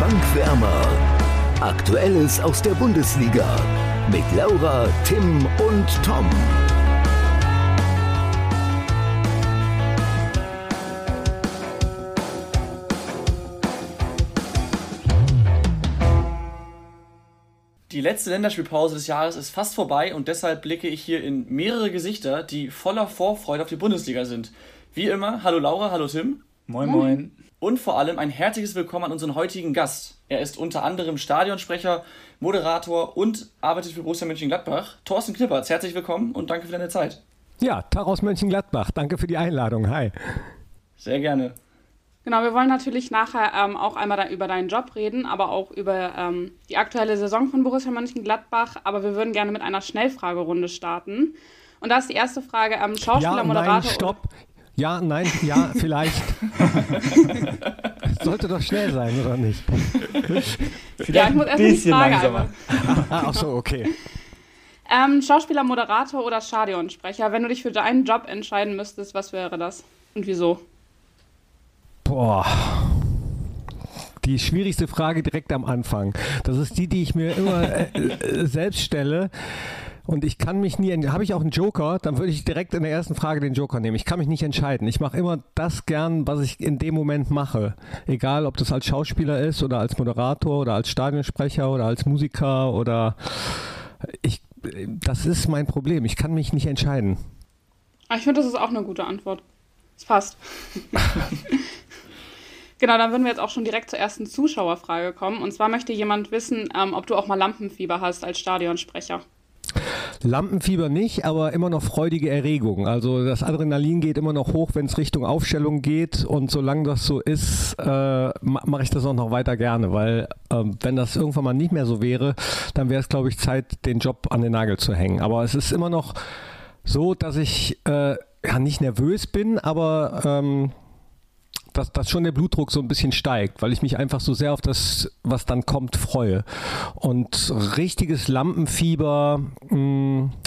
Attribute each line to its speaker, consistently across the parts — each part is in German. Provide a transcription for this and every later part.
Speaker 1: Bankwärmer. Aktuelles aus der Bundesliga mit Laura, Tim und Tom.
Speaker 2: Die letzte Länderspielpause des Jahres ist fast vorbei und deshalb blicke ich hier in mehrere Gesichter, die voller Vorfreude auf die Bundesliga sind. Wie immer, hallo Laura, hallo Tim.
Speaker 3: Moin, moin.
Speaker 2: Und vor allem ein herzliches Willkommen an unseren heutigen Gast. Er ist unter anderem Stadionsprecher, Moderator und arbeitet für Borussia Mönchengladbach. Thorsten Knippertz, herzlich willkommen und danke für deine Zeit.
Speaker 4: Ja, Tag aus Mönchengladbach. Danke für die Einladung. Hi.
Speaker 2: Sehr gerne.
Speaker 5: Genau, wir wollen natürlich nachher ähm, auch einmal da über deinen Job reden, aber auch über ähm, die aktuelle Saison von Borussia Mönchengladbach. Aber wir würden gerne mit einer Schnellfragerunde starten. Und da ist die erste Frage: ähm, Schauspieler,
Speaker 4: ja,
Speaker 5: Moderator.
Speaker 4: Nein, stopp. Ja, nein, ja, vielleicht. Sollte doch schnell sein, oder nicht?
Speaker 5: ja, ich muss erst die Frage langsamer.
Speaker 4: ah, ach so, okay.
Speaker 5: Ähm, Schauspieler, Moderator oder Stadionsprecher? Wenn du dich für deinen Job entscheiden müsstest, was wäre das und wieso?
Speaker 4: Boah. Die schwierigste Frage direkt am Anfang. Das ist die, die ich mir immer äh, äh, selbst stelle. Und ich kann mich nie, habe ich auch einen Joker, dann würde ich direkt in der ersten Frage den Joker nehmen. Ich kann mich nicht entscheiden. Ich mache immer das gern, was ich in dem Moment mache. Egal, ob das als Schauspieler ist oder als Moderator oder als Stadionsprecher oder als Musiker oder ich, das ist mein Problem. Ich kann mich nicht entscheiden.
Speaker 5: Ah, ich finde, das ist auch eine gute Antwort. Es passt. Genau, dann würden wir jetzt auch schon direkt zur ersten Zuschauerfrage kommen. Und zwar möchte jemand wissen, ähm, ob du auch mal Lampenfieber hast als Stadionsprecher.
Speaker 4: Lampenfieber nicht, aber immer noch freudige Erregung. Also das Adrenalin geht immer noch hoch, wenn es Richtung Aufstellung geht. Und solange das so ist, äh, mache ich das auch noch weiter gerne, weil äh, wenn das irgendwann mal nicht mehr so wäre, dann wäre es, glaube ich, Zeit, den Job an den Nagel zu hängen. Aber es ist immer noch so, dass ich äh, ja nicht nervös bin, aber ähm, dass, dass schon der Blutdruck so ein bisschen steigt, weil ich mich einfach so sehr auf das, was dann kommt, freue. Und richtiges Lampenfieber mh,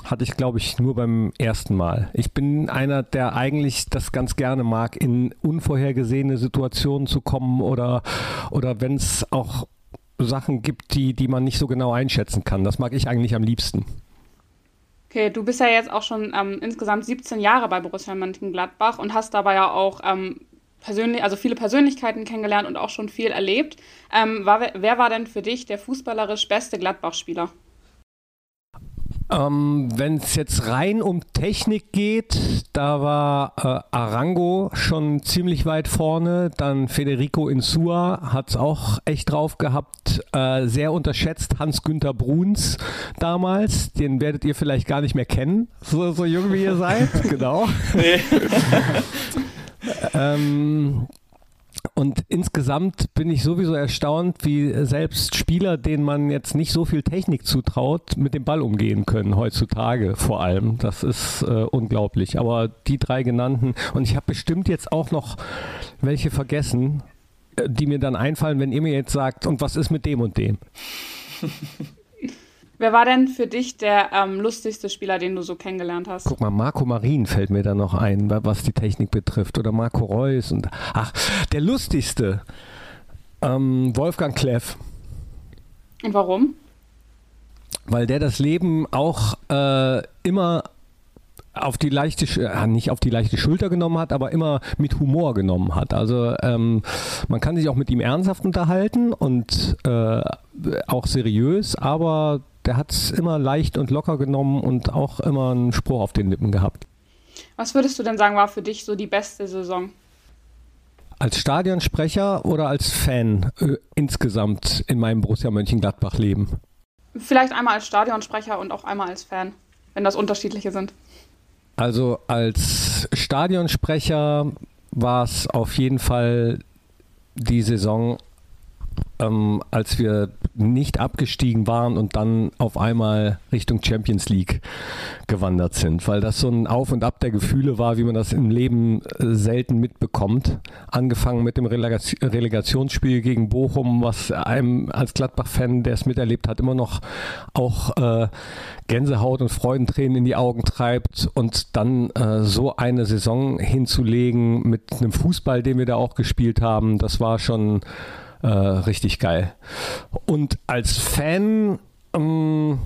Speaker 4: hatte ich, glaube ich, nur beim ersten Mal. Ich bin einer, der eigentlich das ganz gerne mag, in unvorhergesehene Situationen zu kommen oder, oder wenn es auch Sachen gibt, die, die man nicht so genau einschätzen kann. Das mag ich eigentlich am liebsten.
Speaker 5: Okay, du bist ja jetzt auch schon ähm, insgesamt 17 Jahre bei Borussia Mönchengladbach und hast dabei ja auch ähm, persönlich, also viele Persönlichkeiten kennengelernt und auch schon viel erlebt. Ähm, war, wer war denn für dich der fußballerisch beste Gladbach-Spieler?
Speaker 4: Ähm, Wenn es jetzt rein um Technik geht, da war äh, Arango schon ziemlich weit vorne. Dann Federico Insua hat es auch echt drauf gehabt. Äh, sehr unterschätzt Hans-Günther Bruns damals. Den werdet ihr vielleicht gar nicht mehr kennen, so, so jung wie ihr seid. genau. ähm, und insgesamt bin ich sowieso erstaunt, wie selbst Spieler, denen man jetzt nicht so viel Technik zutraut, mit dem Ball umgehen können, heutzutage vor allem. Das ist äh, unglaublich. Aber die drei genannten, und ich habe bestimmt jetzt auch noch welche vergessen, äh, die mir dann einfallen, wenn ihr mir jetzt sagt, und was ist mit dem und dem?
Speaker 5: Wer war denn für dich der ähm, lustigste Spieler, den du so kennengelernt hast?
Speaker 4: Guck mal, Marco Marin fällt mir da noch ein, was die Technik betrifft. Oder Marco Reus. Und, ach, der lustigste. Ähm, Wolfgang Kleff.
Speaker 5: Und warum?
Speaker 4: Weil der das Leben auch äh, immer auf die leichte, äh, nicht auf die leichte Schulter genommen hat, aber immer mit Humor genommen hat. Also ähm, man kann sich auch mit ihm ernsthaft unterhalten und äh, auch seriös, aber der hat es immer leicht und locker genommen und auch immer einen Spruch auf den Lippen gehabt.
Speaker 5: Was würdest du denn sagen, war für dich so die beste Saison?
Speaker 4: Als Stadionsprecher oder als Fan äh, insgesamt in meinem Borussia Mönchengladbach-Leben?
Speaker 5: Vielleicht einmal als Stadionsprecher und auch einmal als Fan, wenn das unterschiedliche sind.
Speaker 4: Also als Stadionsprecher war es auf jeden Fall die Saison, ähm, als wir nicht abgestiegen waren und dann auf einmal Richtung Champions League gewandert sind, weil das so ein Auf und Ab der Gefühle war, wie man das im Leben äh, selten mitbekommt. Angefangen mit dem Relegationsspiel gegen Bochum, was einem als Gladbach-Fan, der es miterlebt hat, immer noch auch äh, Gänsehaut und Freudentränen in die Augen treibt und dann äh, so eine Saison hinzulegen mit einem Fußball, den wir da auch gespielt haben, das war schon äh, richtig geil. Und als Fan ähm,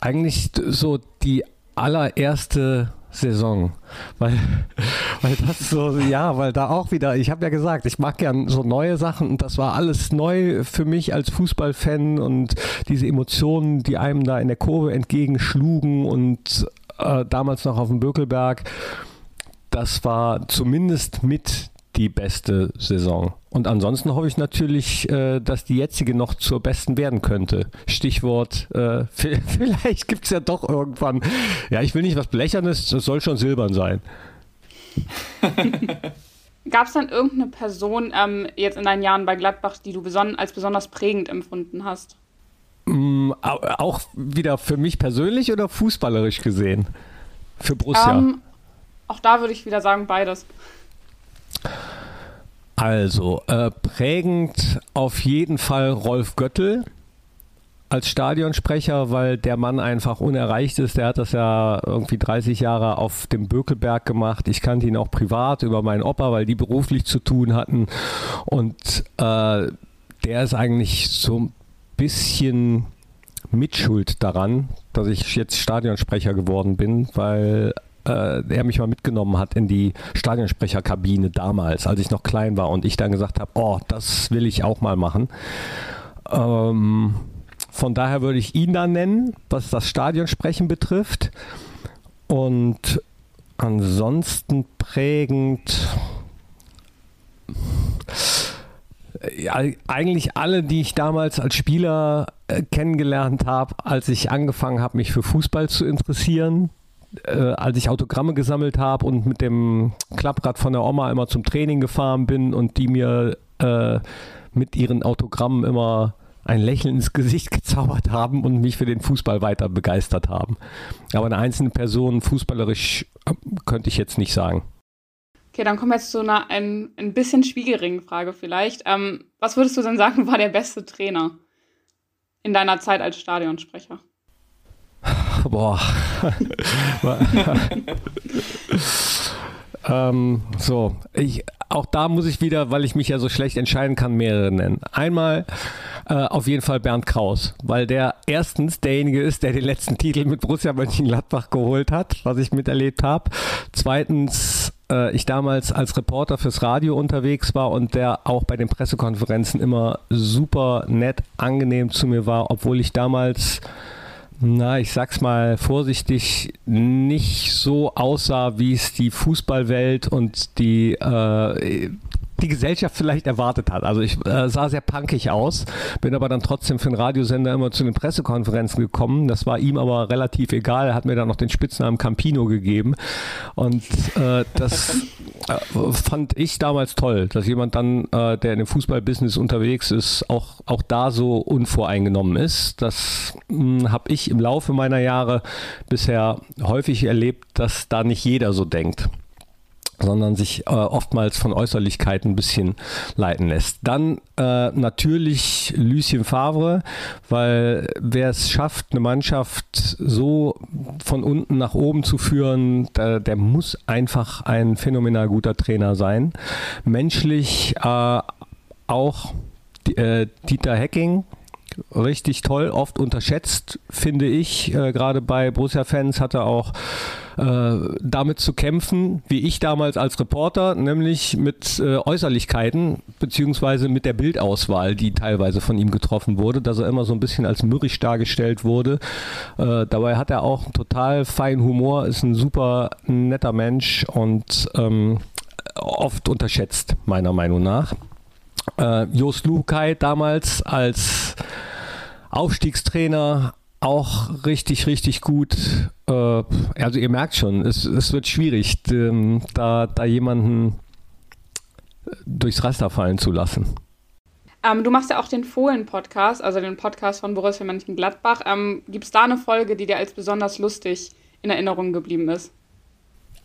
Speaker 4: eigentlich so die allererste Saison. Weil, weil das so, ja, weil da auch wieder, ich habe ja gesagt, ich mag gern so neue Sachen und das war alles neu für mich als Fußballfan und diese Emotionen, die einem da in der Kurve entgegenschlugen und äh, damals noch auf dem Bökelberg, das war zumindest mit die beste Saison. Und ansonsten hoffe ich natürlich, äh, dass die jetzige noch zur besten werden könnte. Stichwort, äh, vielleicht gibt es ja doch irgendwann, ja, ich will nicht was Blechernes, das soll schon silbern sein.
Speaker 5: Gab es dann irgendeine Person ähm, jetzt in deinen Jahren bei Gladbach, die du beson als besonders prägend empfunden hast?
Speaker 4: Mm, auch wieder für mich persönlich oder fußballerisch gesehen? Für Borussia?
Speaker 5: Ähm, auch da würde ich wieder sagen, beides.
Speaker 4: Also, äh, prägend auf jeden Fall Rolf Göttel als Stadionsprecher, weil der Mann einfach unerreicht ist. Der hat das ja irgendwie 30 Jahre auf dem Bökelberg gemacht. Ich kannte ihn auch privat über meinen Opa, weil die beruflich zu tun hatten. Und äh, der ist eigentlich so ein bisschen Mitschuld daran, dass ich jetzt Stadionsprecher geworden bin, weil äh, er mich mal mitgenommen hat in die Stadionsprecherkabine damals, als ich noch klein war und ich dann gesagt habe, oh, das will ich auch mal machen. Ähm, von daher würde ich ihn dann nennen, was das Stadionsprechen betrifft. Und ansonsten prägend. Ja, eigentlich alle, die ich damals als Spieler äh, kennengelernt habe, als ich angefangen habe, mich für Fußball zu interessieren äh, als ich Autogramme gesammelt habe und mit dem Klapprad von der Oma immer zum Training gefahren bin und die mir äh, mit ihren Autogrammen immer ein Lächeln ins Gesicht gezaubert haben und mich für den Fußball weiter begeistert haben. Aber eine einzelne Person fußballerisch äh, könnte ich jetzt nicht sagen.
Speaker 5: Okay, dann kommen wir jetzt zu einer ein, ein bisschen schwierigen Frage vielleicht. Ähm, was würdest du denn sagen, war der beste Trainer in deiner Zeit als Stadionsprecher?
Speaker 4: Boah. ähm, so, ich, auch da muss ich wieder, weil ich mich ja so schlecht entscheiden kann, mehrere nennen. Einmal äh, auf jeden Fall Bernd Kraus, weil der erstens derjenige ist, der den letzten Titel mit Borussia Mönchengladbach geholt hat, was ich miterlebt habe. Zweitens äh, ich damals als Reporter fürs Radio unterwegs war und der auch bei den Pressekonferenzen immer super nett, angenehm zu mir war, obwohl ich damals na, ich sag's mal vorsichtig, nicht so aussah, wie es die Fußballwelt und die äh, die Gesellschaft vielleicht erwartet hat. Also ich äh, sah sehr punkig aus, bin aber dann trotzdem für den Radiosender immer zu den Pressekonferenzen gekommen. Das war ihm aber relativ egal. Hat mir dann noch den Spitznamen Campino gegeben. Und äh, das äh, fand ich damals toll, dass jemand dann, äh, der in dem Fußballbusiness unterwegs ist, auch, auch da so unvoreingenommen ist. Das hm, habe ich im Laufe meiner Jahre bisher häufig erlebt, dass da nicht jeder so denkt sondern sich äh, oftmals von Äußerlichkeiten ein bisschen leiten lässt. Dann äh, natürlich Lucien Favre, weil wer es schafft, eine Mannschaft so von unten nach oben zu führen, der, der muss einfach ein phänomenal guter Trainer sein. Menschlich äh, auch äh, Dieter Hecking, richtig toll, oft unterschätzt, finde ich. Äh, Gerade bei Borussia-Fans hat er auch äh, damit zu kämpfen, wie ich damals als Reporter, nämlich mit äh, Äußerlichkeiten beziehungsweise mit der Bildauswahl, die teilweise von ihm getroffen wurde, dass er immer so ein bisschen als mürrisch dargestellt wurde. Äh, dabei hat er auch einen total feinen Humor, ist ein super netter Mensch und ähm, oft unterschätzt, meiner Meinung nach. Äh, Jos Lukai damals als Aufstiegstrainer auch richtig, richtig gut. Äh, also ihr merkt schon, es, es wird schwierig, ähm, da, da jemanden durchs Raster fallen zu lassen.
Speaker 5: Ähm, du machst ja auch den Fohlen-Podcast, also den Podcast von Borussia Mönchengladbach. Ähm, Gibt es da eine Folge, die dir als besonders lustig in Erinnerung geblieben ist?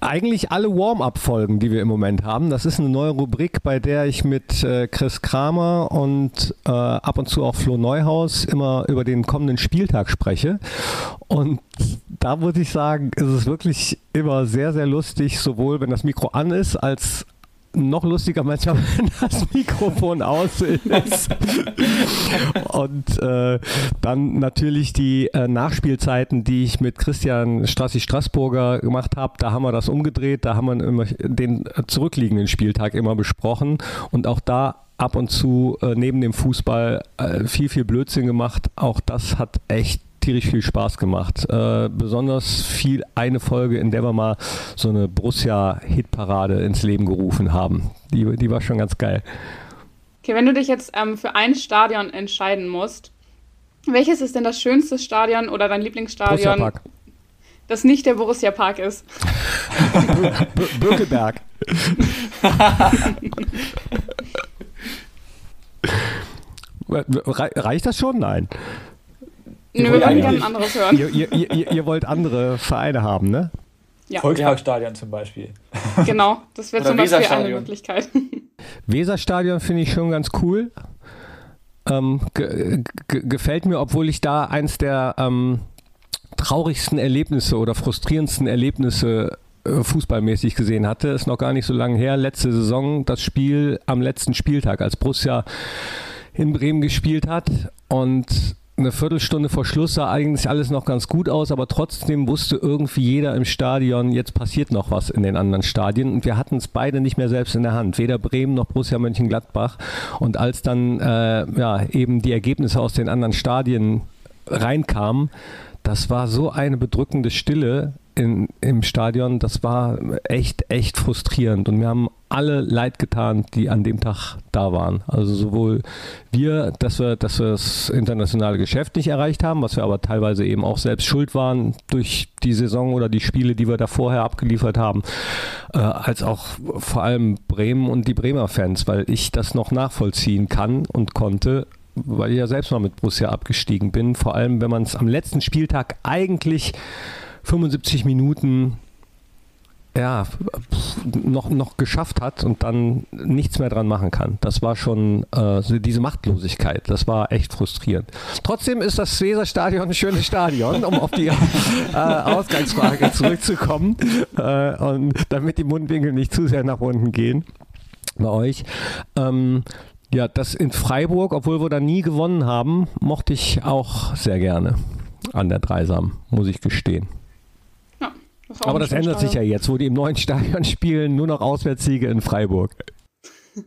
Speaker 4: Eigentlich alle Warm-up-Folgen, die wir im Moment haben. Das ist eine neue Rubrik, bei der ich mit äh, Chris Kramer und äh, ab und zu auch Flo Neuhaus immer über den kommenden Spieltag spreche. Und da muss ich sagen, ist es wirklich immer sehr, sehr lustig, sowohl wenn das Mikro an ist, als noch lustiger manchmal, wenn das Mikrofon aus ist. und äh, dann natürlich die äh, Nachspielzeiten, die ich mit Christian Strassi Straßburger gemacht habe. Da haben wir das umgedreht, da haben wir immer den zurückliegenden Spieltag immer besprochen. Und auch da ab und zu äh, neben dem Fußball äh, viel, viel Blödsinn gemacht. Auch das hat echt tierisch viel Spaß gemacht. Äh, besonders viel eine Folge, in der wir mal so eine Borussia-Hitparade ins Leben gerufen haben. Die, die war schon ganz geil.
Speaker 5: Okay, wenn du dich jetzt ähm, für ein Stadion entscheiden musst, welches ist denn das schönste Stadion oder dein Lieblingsstadion, Borussia das nicht der Borussia Park ist?
Speaker 4: Bökelberg. Reicht das schon? Nein.
Speaker 5: Ihr Nö, wir würden gerne ein anderes hören.
Speaker 4: Ihr, ihr, ihr, ihr, wollt andere Vereine haben, ne?
Speaker 3: Ja. Volksparkstadion zum Beispiel.
Speaker 5: Genau, das wäre zum Beispiel eine Möglichkeit.
Speaker 4: Weserstadion finde ich schon ganz cool. Ähm, gefällt mir, obwohl ich da eins der ähm, traurigsten Erlebnisse oder frustrierendsten Erlebnisse äh, fußballmäßig gesehen hatte. Ist noch gar nicht so lange her. Letzte Saison das Spiel am letzten Spieltag, als Borussia in Bremen gespielt hat und eine Viertelstunde vor Schluss sah eigentlich alles noch ganz gut aus, aber trotzdem wusste irgendwie jeder im Stadion, jetzt passiert noch was in den anderen Stadien. Und wir hatten es beide nicht mehr selbst in der Hand, weder Bremen noch Borussia Mönchengladbach. Und als dann äh, ja, eben die Ergebnisse aus den anderen Stadien reinkamen, das war so eine bedrückende Stille in, im Stadion, das war echt, echt frustrierend. Und wir haben alle leid getan, die an dem Tag da waren. Also sowohl wir, dass wir, dass wir das internationale Geschäft nicht erreicht haben, was wir aber teilweise eben auch selbst schuld waren durch die Saison oder die Spiele, die wir da vorher abgeliefert haben, äh, als auch vor allem Bremen und die Bremer Fans, weil ich das noch nachvollziehen kann und konnte, weil ich ja selbst mal mit Borussia abgestiegen bin. Vor allem, wenn man es am letzten Spieltag eigentlich 75 Minuten ja, noch, noch geschafft hat und dann nichts mehr dran machen kann. Das war schon äh, diese Machtlosigkeit. Das war echt frustrierend. Trotzdem ist das Weserstadion ein schönes Stadion, um auf die äh, Ausgangsfrage zurückzukommen äh, und damit die Mundwinkel nicht zu sehr nach unten gehen bei euch. Ähm, ja, das in Freiburg, obwohl wir da nie gewonnen haben, mochte ich auch sehr gerne an der Dreisam, muss ich gestehen. Das Aber das ändert sich ja jetzt, wo die im neuen Stadion spielen, nur noch Auswärtssiege in Freiburg.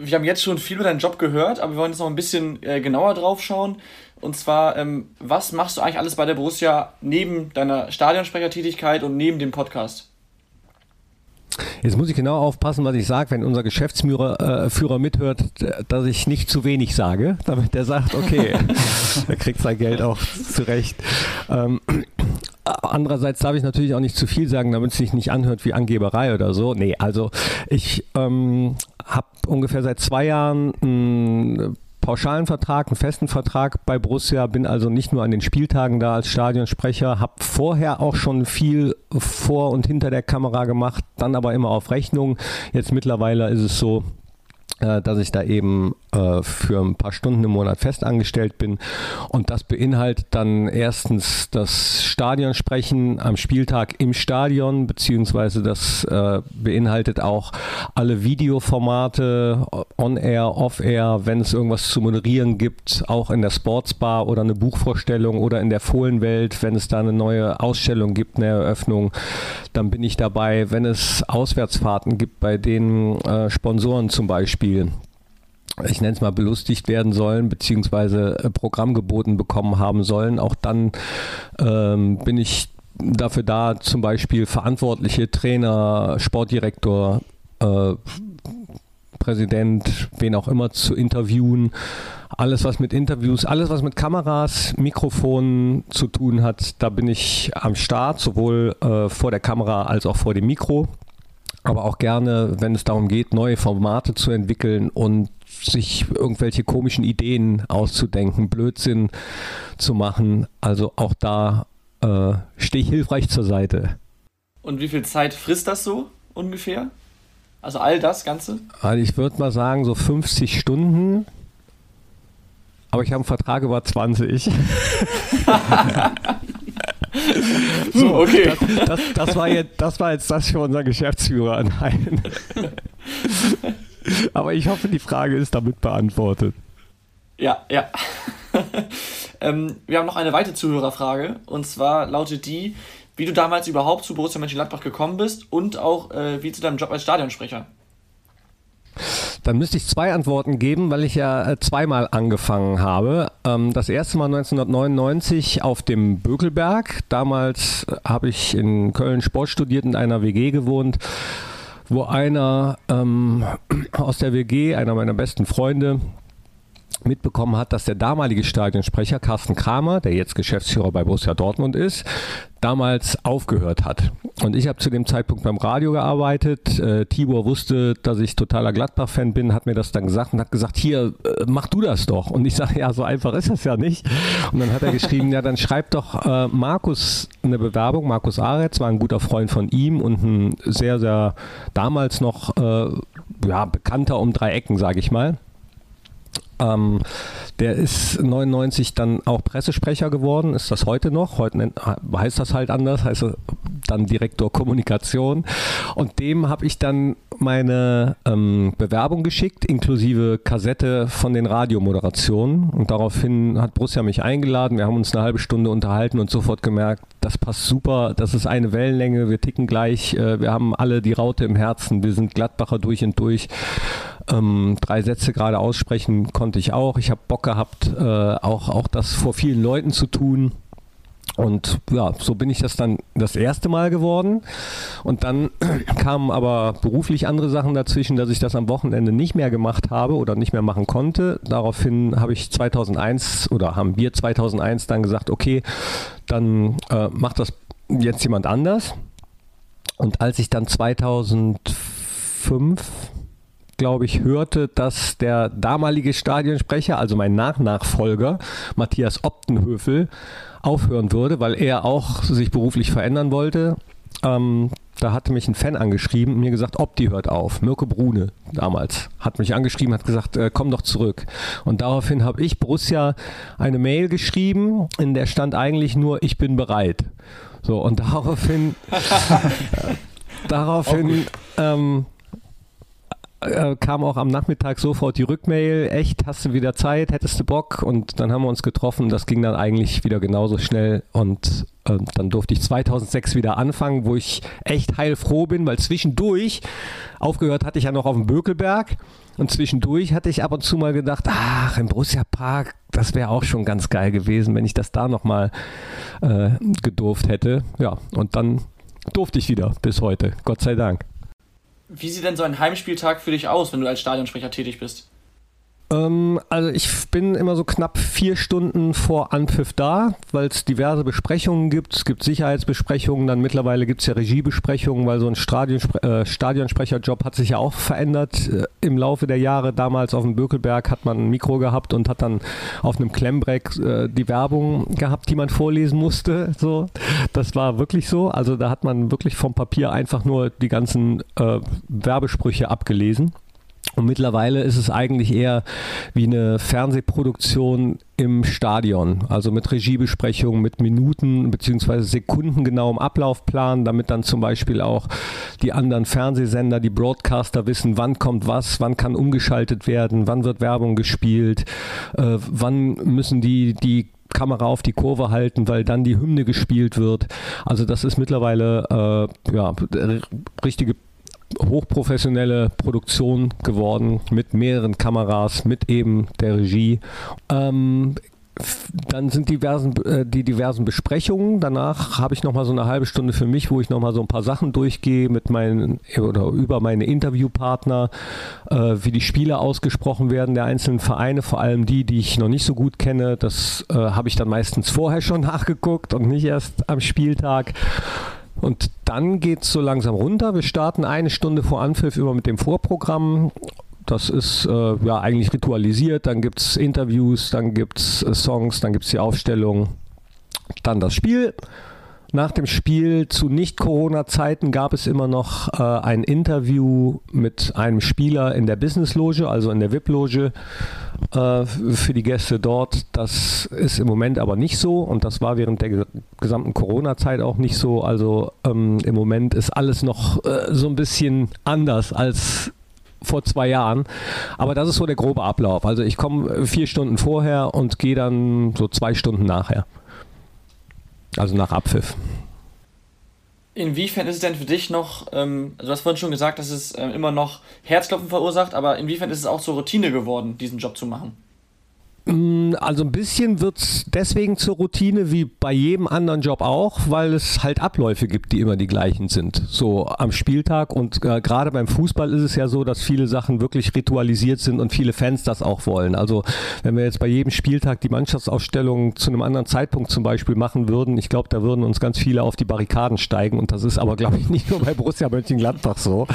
Speaker 2: Wir haben jetzt schon viel über deinen Job gehört, aber wir wollen jetzt noch ein bisschen äh, genauer drauf schauen. Und zwar, ähm, was machst du eigentlich alles bei der Borussia neben deiner Stadionsprechertätigkeit und neben dem Podcast?
Speaker 4: Jetzt muss ich genau aufpassen, was ich sage, wenn unser Geschäftsführer äh, Führer mithört, dass ich nicht zu wenig sage, damit der sagt, okay, er kriegt sein Geld auch zurecht. Ähm, andererseits darf ich natürlich auch nicht zu viel sagen, damit es sich nicht anhört wie Angeberei oder so. Nee, also ich ähm, habe ungefähr seit zwei Jahren ein pauschalen Vertrag, einen festen Vertrag bei Borussia, bin also nicht nur an den Spieltagen da als Stadionsprecher, habe vorher auch schon viel vor und hinter der Kamera gemacht, dann aber immer auf Rechnung. Jetzt mittlerweile ist es so, äh, dass ich da eben für ein paar Stunden im Monat festangestellt bin. Und das beinhaltet dann erstens das Stadionsprechen am Spieltag im Stadion, beziehungsweise das äh, beinhaltet auch alle Videoformate, on-air, off-air, wenn es irgendwas zu moderieren gibt, auch in der Sportsbar oder eine Buchvorstellung oder in der Fohlenwelt, wenn es da eine neue Ausstellung gibt, eine Eröffnung, dann bin ich dabei. Wenn es Auswärtsfahrten gibt, bei den äh, Sponsoren zum Beispiel, Spiel ich nenne es mal belustigt werden sollen, beziehungsweise äh, Programm geboten bekommen haben sollen. Auch dann ähm, bin ich dafür da, zum Beispiel verantwortliche Trainer, Sportdirektor, äh, Präsident, wen auch immer zu interviewen. Alles, was mit Interviews, alles, was mit Kameras, Mikrofonen zu tun hat, da bin ich am Start, sowohl äh, vor der Kamera als auch vor dem Mikro aber auch gerne, wenn es darum geht, neue Formate zu entwickeln und sich irgendwelche komischen Ideen auszudenken, Blödsinn zu machen. Also auch da äh, stehe ich hilfreich zur Seite.
Speaker 2: Und wie viel Zeit frisst das so ungefähr? Also all das Ganze?
Speaker 4: Also ich würde mal sagen, so 50 Stunden. Aber ich habe einen Vertrag über 20. so, okay. Das, das, das, war jetzt, das war jetzt das für unser Geschäftsführer. Nein. Aber ich hoffe, die Frage ist damit beantwortet.
Speaker 2: Ja, ja. ähm, wir haben noch eine weitere Zuhörerfrage. Und zwar lautet die, wie du damals überhaupt zu Borussia Mönchengladbach gekommen bist und auch äh, wie zu deinem Job als Stadionsprecher.
Speaker 4: Dann müsste ich zwei Antworten geben, weil ich ja äh, zweimal angefangen habe. Ähm, das erste Mal 1999 auf dem Bökelberg. Damals äh, habe ich in Köln Sport studiert in einer WG gewohnt, wo einer ähm, aus der WG, einer meiner besten Freunde, mitbekommen hat, dass der damalige Stadionsprecher Carsten Kramer, der jetzt Geschäftsführer bei Borussia Dortmund ist, damals aufgehört hat. Und ich habe zu dem Zeitpunkt beim Radio gearbeitet. Äh, Tibor wusste, dass ich totaler Gladbach-Fan bin, hat mir das dann gesagt und hat gesagt, hier, äh, mach du das doch. Und ich sage, ja, so einfach ist das ja nicht. Und dann hat er geschrieben, ja, dann schreib doch äh, Markus eine Bewerbung. Markus Aretz war ein guter Freund von ihm und ein sehr, sehr damals noch äh, ja, bekannter um drei Ecken, sage ich mal. Ähm, der ist 99 dann auch Pressesprecher geworden, ist das heute noch. Heute heißt das halt anders, heißt dann Direktor Kommunikation. Und dem habe ich dann meine ähm, Bewerbung geschickt, inklusive Kassette von den Radiomoderationen. Und daraufhin hat Borussia mich eingeladen. Wir haben uns eine halbe Stunde unterhalten und sofort gemerkt, das passt super, das ist eine Wellenlänge, wir ticken gleich, äh, wir haben alle die Raute im Herzen, wir sind Gladbacher durch und durch. Ähm, drei Sätze gerade aussprechen konnte ich auch. Ich habe Bock gehabt, äh, auch, auch das vor vielen Leuten zu tun. Und ja, so bin ich das dann das erste Mal geworden. Und dann kamen aber beruflich andere Sachen dazwischen, dass ich das am Wochenende nicht mehr gemacht habe oder nicht mehr machen konnte. Daraufhin habe ich 2001 oder haben wir 2001 dann gesagt, okay, dann äh, macht das jetzt jemand anders. Und als ich dann 2005 glaube ich, hörte, dass der damalige Stadionsprecher, also mein Nachnachfolger, Matthias Optenhöfel, aufhören würde, weil er auch sich beruflich verändern wollte. Ähm, da hatte mich ein Fan angeschrieben und mir gesagt, Opti hört auf. Mirko Brune damals hat mich angeschrieben, hat gesagt, äh, komm doch zurück. Und daraufhin habe ich Borussia eine Mail geschrieben, in der stand eigentlich nur, ich bin bereit. So, und daraufhin, äh, daraufhin ähm, äh, kam auch am Nachmittag sofort die Rückmail, echt, hast du wieder Zeit, hättest du Bock? Und dann haben wir uns getroffen, das ging dann eigentlich wieder genauso schnell und äh, dann durfte ich 2006 wieder anfangen, wo ich echt heilfroh bin, weil zwischendurch, aufgehört hatte ich ja noch auf dem Bökelberg und zwischendurch hatte ich ab und zu mal gedacht, ach, im Borussia Park, das wäre auch schon ganz geil gewesen, wenn ich das da nochmal äh, gedurft hätte. Ja, und dann durfte ich wieder bis heute, Gott sei Dank.
Speaker 2: Wie sieht denn so ein Heimspieltag für dich aus, wenn du als Stadionsprecher tätig bist?
Speaker 4: Ähm, also ich bin immer so knapp vier Stunden vor Anpfiff da, weil es diverse Besprechungen gibt. Es gibt Sicherheitsbesprechungen, dann mittlerweile gibt es ja Regiebesprechungen, weil so ein Stadionspre äh, Stadionsprecherjob hat sich ja auch verändert äh, im Laufe der Jahre. Damals auf dem Bökelberg hat man ein Mikro gehabt und hat dann auf einem Klemmbreck äh, die Werbung gehabt, die man vorlesen musste. So, das war wirklich so. Also da hat man wirklich vom Papier einfach nur die ganzen äh, Werbesprüche abgelesen. Und mittlerweile ist es eigentlich eher wie eine Fernsehproduktion im Stadion, also mit Regiebesprechungen, mit Minuten bzw. sekundengenauem Ablaufplan, damit dann zum Beispiel auch die anderen Fernsehsender, die Broadcaster wissen, wann kommt was, wann kann umgeschaltet werden, wann wird Werbung gespielt, äh, wann müssen die die Kamera auf die Kurve halten, weil dann die Hymne gespielt wird. Also das ist mittlerweile äh, ja, richtige hochprofessionelle Produktion geworden mit mehreren Kameras, mit eben der Regie. Ähm, dann sind diversen, äh, die diversen Besprechungen. Danach habe ich nochmal so eine halbe Stunde für mich, wo ich nochmal so ein paar Sachen durchgehe mit meinen oder über meine Interviewpartner, äh, wie die Spiele ausgesprochen werden der einzelnen Vereine, vor allem die, die ich noch nicht so gut kenne. Das äh, habe ich dann meistens vorher schon nachgeguckt und nicht erst am Spieltag. Und dann geht es so langsam runter. Wir starten eine Stunde vor Anpfiff über mit dem Vorprogramm. Das ist äh, ja eigentlich ritualisiert. Dann gibt es Interviews, dann gibt es äh, Songs, dann gibt es die Aufstellung, dann das Spiel. Nach dem Spiel zu Nicht-Corona-Zeiten gab es immer noch äh, ein Interview mit einem Spieler in der Business-Loge, also in der VIP-Loge äh, für die Gäste dort. Das ist im Moment aber nicht so und das war während der gesamten Corona-Zeit auch nicht so. Also ähm, im Moment ist alles noch äh, so ein bisschen anders als vor zwei Jahren. Aber das ist so der grobe Ablauf. Also ich komme vier Stunden vorher und gehe dann so zwei Stunden nachher. Also nach Abpfiff.
Speaker 2: Inwiefern ist es denn für dich noch, ähm, also du hast vorhin schon gesagt, dass es äh, immer noch Herzklopfen verursacht, aber inwiefern ist es auch zur Routine geworden, diesen Job zu machen?
Speaker 4: Mm, also ein bisschen wird es deswegen zur Routine wie bei jedem anderen Job auch, weil es halt Abläufe gibt, die immer die gleichen sind. So am Spieltag und äh, gerade beim Fußball ist es ja so, dass viele Sachen wirklich ritualisiert sind und viele Fans das auch wollen. Also wenn wir jetzt bei jedem Spieltag die Mannschaftsausstellung zu einem anderen Zeitpunkt zum Beispiel machen würden, ich glaube, da würden uns ganz viele auf die Barrikaden steigen und das ist aber, glaube ich, nicht nur bei Borussia Mönchengladbach so.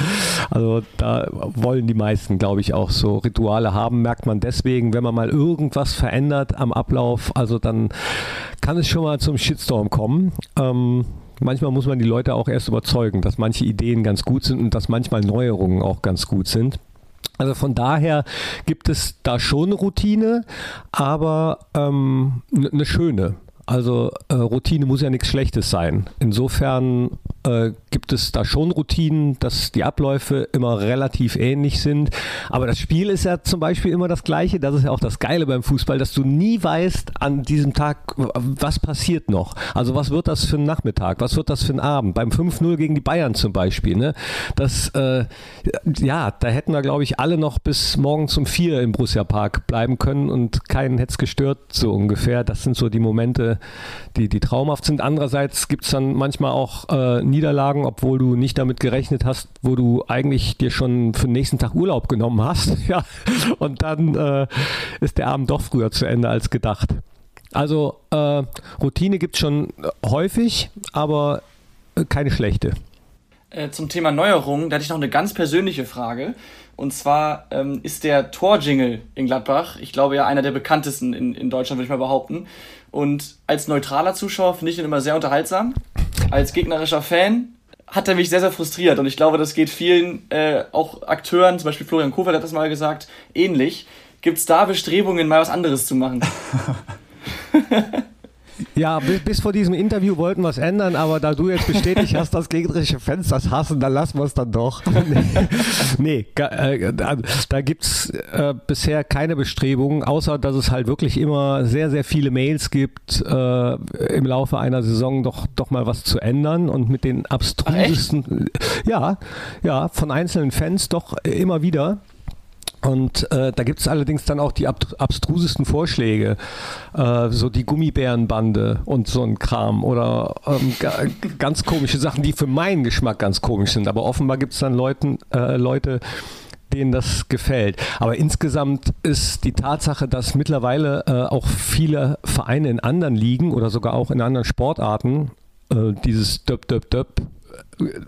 Speaker 4: Also da wollen die meisten, glaube ich, auch so Rituale haben, merkt man deswegen, wenn man mal irgendwas was verändert am Ablauf, also dann kann es schon mal zum Shitstorm kommen. Ähm, manchmal muss man die Leute auch erst überzeugen, dass manche Ideen ganz gut sind und dass manchmal Neuerungen auch ganz gut sind. Also von daher gibt es da schon Routine, aber ähm, eine schöne. Also äh, Routine muss ja nichts Schlechtes sein. Insofern äh, gibt es da schon Routinen, dass die Abläufe immer relativ ähnlich sind. Aber das Spiel ist ja zum Beispiel immer das gleiche. Das ist ja auch das Geile beim Fußball, dass du nie weißt an diesem Tag, was passiert noch. Also was wird das für ein Nachmittag? Was wird das für ein Abend? Beim 5-0 gegen die Bayern zum Beispiel. Ne? Das, äh, ja, da hätten wir, glaube ich, alle noch bis morgen zum 4 im Borussia Park bleiben können und keinen hätte es gestört, so ungefähr. Das sind so die Momente, die, die traumhaft sind. Andererseits gibt es dann manchmal auch äh, Niederlagen, obwohl du nicht damit gerechnet hast, wo du eigentlich dir schon für den nächsten Tag Urlaub genommen hast. ja. Und dann äh, ist der Abend doch früher zu Ende als gedacht. Also äh, Routine gibt es schon häufig, aber äh, keine schlechte.
Speaker 2: Äh, zum Thema Neuerungen, da hatte ich noch eine ganz persönliche Frage. Und zwar ähm, ist der Tor-Jingle in Gladbach, ich glaube ja einer der bekanntesten in, in Deutschland, würde ich mal behaupten. Und als neutraler Zuschauer finde ich ihn immer sehr unterhaltsam. Als gegnerischer Fan hat er mich sehr, sehr frustriert. Und ich glaube, das geht vielen, äh, auch Akteuren, zum Beispiel Florian Kofeld hat das mal gesagt, ähnlich. Gibt es da Bestrebungen, mal was anderes zu machen?
Speaker 4: Ja, bis, bis, vor diesem Interview wollten wir es ändern, aber da du jetzt bestätigt hast, dass gegnerische Fans das hassen, dann lassen wir es dann doch. nee, äh, da, da gibt es äh, bisher keine Bestrebungen, außer dass es halt wirklich immer sehr, sehr viele Mails gibt, äh, im Laufe einer Saison doch, doch mal was zu ändern und mit den abstrusesten, ja, ja, von einzelnen Fans doch immer wieder. Und äh, da gibt es allerdings dann auch die ab abstrusesten Vorschläge, äh, so die Gummibärenbande und so ein Kram oder ähm, ganz komische Sachen, die für meinen Geschmack ganz komisch sind. Aber offenbar gibt es dann Leuten, äh, Leute, denen das gefällt. Aber insgesamt ist die Tatsache, dass mittlerweile äh, auch viele Vereine in anderen Ligen oder sogar auch in anderen Sportarten äh, dieses Döp, Döp, Döp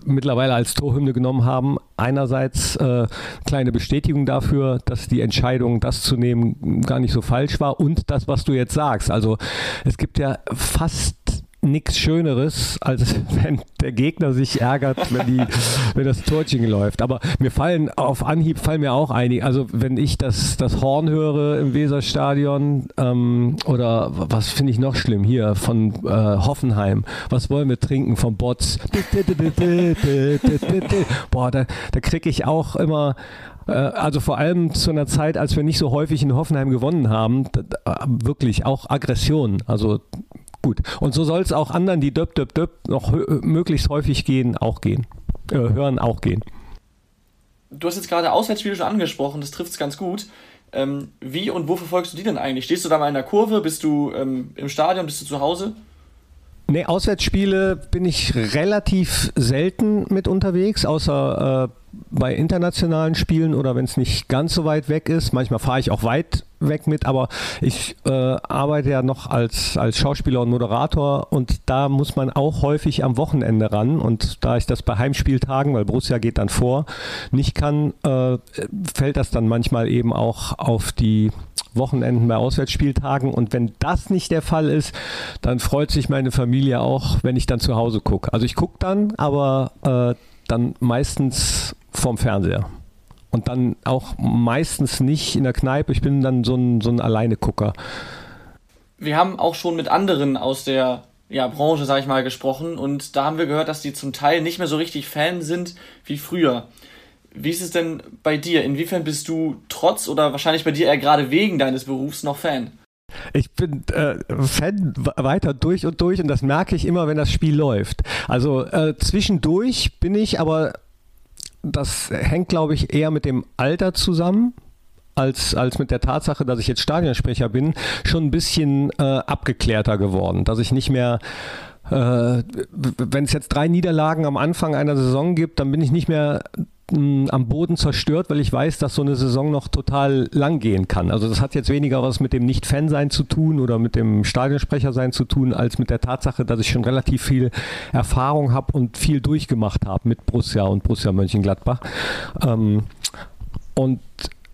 Speaker 4: mittlerweile als Torhymne genommen haben. Einerseits äh, kleine Bestätigung dafür, dass die Entscheidung, das zu nehmen, gar nicht so falsch war und das, was du jetzt sagst. Also es gibt ja fast nichts Schöneres, als wenn der Gegner sich ärgert, wenn, die, wenn das Torching läuft. Aber mir fallen auf Anhieb fallen mir auch einige. Also wenn ich das, das Horn höre im Weserstadion ähm, oder was finde ich noch schlimm hier von äh, Hoffenheim. Was wollen wir trinken vom Bots? Boah, da, da kriege ich auch immer äh, also vor allem zu einer Zeit, als wir nicht so häufig in Hoffenheim gewonnen haben, wirklich auch Aggression. Also Gut. Und so soll es auch anderen, die döp, döp, döp noch möglichst häufig gehen, auch gehen. Äh, hören, auch gehen.
Speaker 2: Du hast jetzt gerade Auswärtsspiele schon angesprochen, das trifft es ganz gut. Ähm, wie und wo verfolgst du die denn eigentlich? Stehst du da mal in der Kurve? Bist du ähm, im Stadion? Bist du zu Hause?
Speaker 4: Nee, Auswärtsspiele bin ich relativ selten mit unterwegs, außer äh, bei internationalen Spielen oder wenn es nicht ganz so weit weg ist. Manchmal fahre ich auch weit weg mit, aber ich äh, arbeite ja noch als, als Schauspieler und Moderator und da muss man auch häufig am Wochenende ran und da ich das bei Heimspieltagen, weil Borussia geht dann vor, nicht kann, äh, fällt das dann manchmal eben auch auf die Wochenenden bei Auswärtsspieltagen und wenn das nicht der Fall ist, dann freut sich meine Familie auch, wenn ich dann zu Hause gucke. Also ich gucke dann, aber äh, dann meistens vorm Fernseher. Und dann auch meistens nicht in der Kneipe. Ich bin dann so ein, so ein Alleine-Gucker.
Speaker 2: Wir haben auch schon mit anderen aus der ja, Branche, sag ich mal, gesprochen und da haben wir gehört, dass die zum Teil nicht mehr so richtig Fan sind wie früher. Wie ist es denn bei dir? Inwiefern bist du trotz oder wahrscheinlich bei dir eher gerade wegen deines Berufs noch Fan?
Speaker 4: Ich bin äh, Fan weiter durch und durch und das merke ich immer, wenn das Spiel läuft. Also äh, zwischendurch bin ich aber das hängt, glaube ich, eher mit dem Alter zusammen. Als, als mit der Tatsache, dass ich jetzt Stadionsprecher bin, schon ein bisschen äh, abgeklärter geworden. Dass ich nicht mehr äh, wenn es jetzt drei Niederlagen am Anfang einer Saison gibt, dann bin ich nicht mehr am Boden zerstört, weil ich weiß, dass so eine Saison noch total lang gehen kann. Also das hat jetzt weniger was mit dem Nicht-Fan-Sein zu tun oder mit dem Stadionsprecher-Sein zu tun, als mit der Tatsache, dass ich schon relativ viel Erfahrung habe und viel durchgemacht habe mit Borussia und Borussia Mönchengladbach. Ähm, und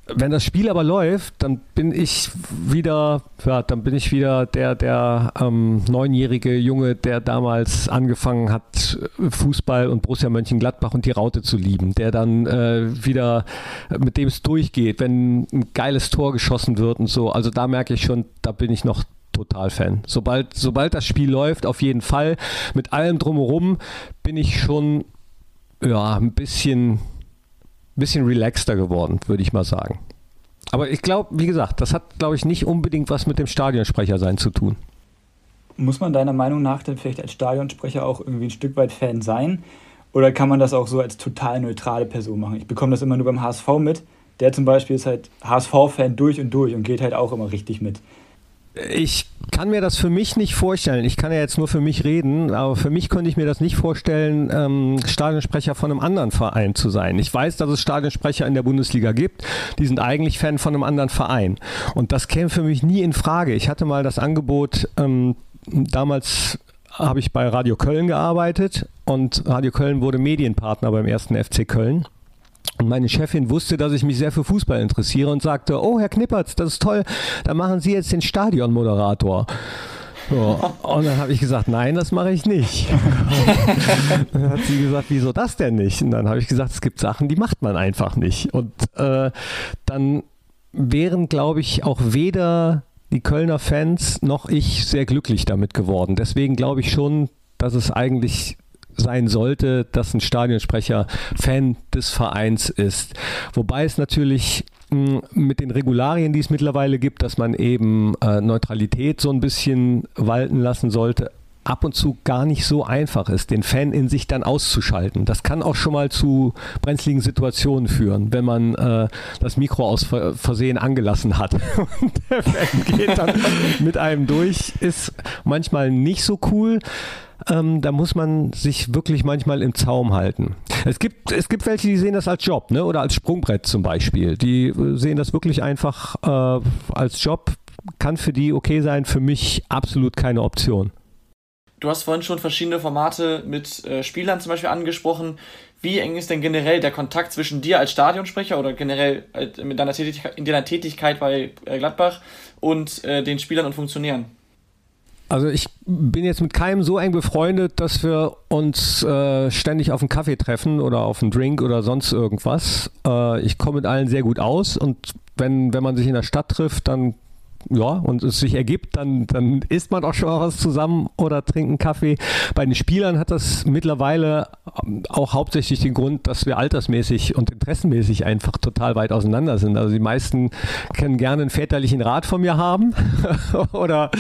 Speaker 4: wenn das Spiel aber läuft, dann bin ich wieder, ja, dann bin ich wieder der, der ähm, neunjährige Junge, der damals angefangen hat, Fußball und Borussia Mönchengladbach und die Raute zu lieben, der dann äh, wieder, mit dem es durchgeht, wenn ein geiles Tor geschossen wird und so. Also da merke ich schon, da bin ich noch total Fan. Sobald, sobald das Spiel läuft, auf jeden Fall. Mit allem drumherum bin ich schon ja, ein bisschen bisschen relaxter geworden, würde ich mal sagen. Aber ich glaube, wie gesagt, das hat, glaube ich, nicht unbedingt was mit dem Stadionsprecher sein zu tun.
Speaker 3: Muss man deiner Meinung nach denn vielleicht als Stadionsprecher auch irgendwie ein Stück weit Fan sein? Oder kann man das auch so als total neutrale Person machen? Ich bekomme das immer nur beim HSV mit. Der zum Beispiel ist halt HSV-Fan durch und durch und geht halt auch immer richtig mit.
Speaker 4: Ich kann mir das für mich nicht vorstellen. Ich kann ja jetzt nur für mich reden, aber für mich könnte ich mir das nicht vorstellen, ähm, Stadionsprecher von einem anderen Verein zu sein. Ich weiß, dass es Stadionsprecher in der Bundesliga gibt, die sind eigentlich Fan von einem anderen Verein. Und das käme für mich nie in Frage. Ich hatte mal das Angebot, ähm, damals habe ich bei Radio Köln gearbeitet und Radio Köln wurde Medienpartner beim ersten FC Köln. Und meine Chefin wusste, dass ich mich sehr für Fußball interessiere und sagte, oh, Herr Knippertz, das ist toll, dann machen Sie jetzt den Stadionmoderator. So. Und dann habe ich gesagt, nein, das mache ich nicht. dann hat sie gesagt, wieso das denn nicht? Und dann habe ich gesagt, es gibt Sachen, die macht man einfach nicht. Und äh, dann wären, glaube ich, auch weder die Kölner Fans noch ich sehr glücklich damit geworden. Deswegen glaube ich schon, dass es eigentlich sein sollte, dass ein Stadionsprecher Fan des Vereins ist. Wobei es natürlich hm, mit den Regularien, die es mittlerweile gibt, dass man eben äh, Neutralität so ein bisschen walten lassen sollte, ab und zu gar nicht so einfach ist, den Fan in sich dann auszuschalten. Das kann auch schon mal zu brenzligen Situationen führen, wenn man äh, das Mikro aus Versehen angelassen hat. Und der Fan geht dann mit einem durch, ist manchmal nicht so cool. Ähm, da muss man sich wirklich manchmal im Zaum halten. Es gibt, es gibt welche, die sehen das als Job ne? oder als Sprungbrett zum Beispiel. Die äh, sehen das wirklich einfach äh, als Job. Kann für die okay sein, für mich absolut keine Option.
Speaker 2: Du hast vorhin schon verschiedene Formate mit äh, Spielern zum Beispiel angesprochen. Wie eng ist denn generell der Kontakt zwischen dir als Stadionsprecher oder generell äh, mit deiner Tätigkeit, in deiner Tätigkeit bei äh, Gladbach und äh, den Spielern und Funktionären?
Speaker 4: Also ich bin jetzt mit keinem so eng befreundet, dass wir uns äh, ständig auf einen Kaffee treffen oder auf einen Drink oder sonst irgendwas. Äh, ich komme mit allen sehr gut aus und wenn, wenn man sich in der Stadt trifft, dann ja, und es sich ergibt, dann, dann isst man auch schon mal was zusammen oder trinkt einen Kaffee. Bei den Spielern hat das mittlerweile ähm, auch hauptsächlich den Grund, dass wir altersmäßig und interessenmäßig einfach total weit auseinander sind. Also die meisten können gerne einen väterlichen Rat von mir haben oder,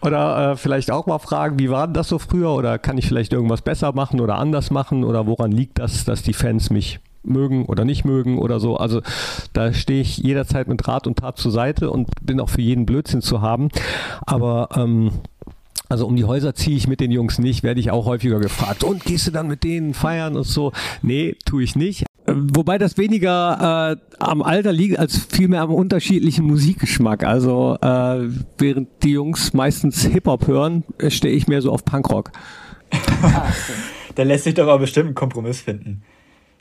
Speaker 4: oder äh, vielleicht auch mal fragen, wie war das so früher oder kann ich vielleicht irgendwas besser machen oder anders machen oder woran liegt das, dass die Fans mich mögen oder nicht mögen oder so. Also da stehe ich jederzeit mit Rat und Tat zur Seite und bin auch für jeden Blödsinn zu haben. Aber ähm, also um die Häuser ziehe ich mit den Jungs nicht, werde ich auch häufiger gefragt. Und gehst du dann mit denen feiern und so? Nee, tue ich nicht. Wobei das weniger äh, am Alter liegt, als vielmehr am unterschiedlichen Musikgeschmack. Also äh, während die Jungs meistens Hip-Hop hören, stehe ich mehr so auf Punkrock.
Speaker 3: da lässt sich doch aber bestimmt einen Kompromiss finden.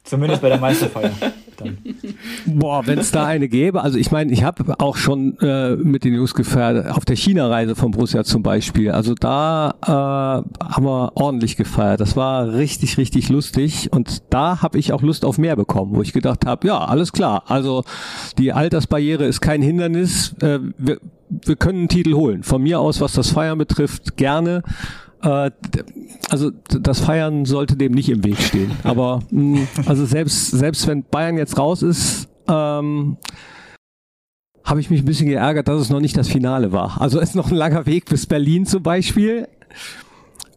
Speaker 3: Zumindest bei der Meisterfeier.
Speaker 4: Boah, wenn es da eine gäbe. Also ich meine, ich habe auch schon äh, mit den Jungs gefeiert, auf der China-Reise von Borussia zum Beispiel. Also da äh, haben wir ordentlich gefeiert. Das war richtig, richtig lustig. Und da habe ich auch Lust auf mehr bekommen, wo ich gedacht habe, ja, alles klar. Also die Altersbarriere ist kein Hindernis. Äh, wir, wir können einen Titel holen. Von mir aus, was das Feiern betrifft, gerne. Äh, also das Feiern sollte dem nicht im Weg stehen. Aber mh, mm, also selbst, selbst wenn Bayern jetzt raus ist, ähm, habe ich mich ein bisschen geärgert, dass es noch nicht das Finale war. Also es ist noch ein langer Weg bis Berlin zum Beispiel.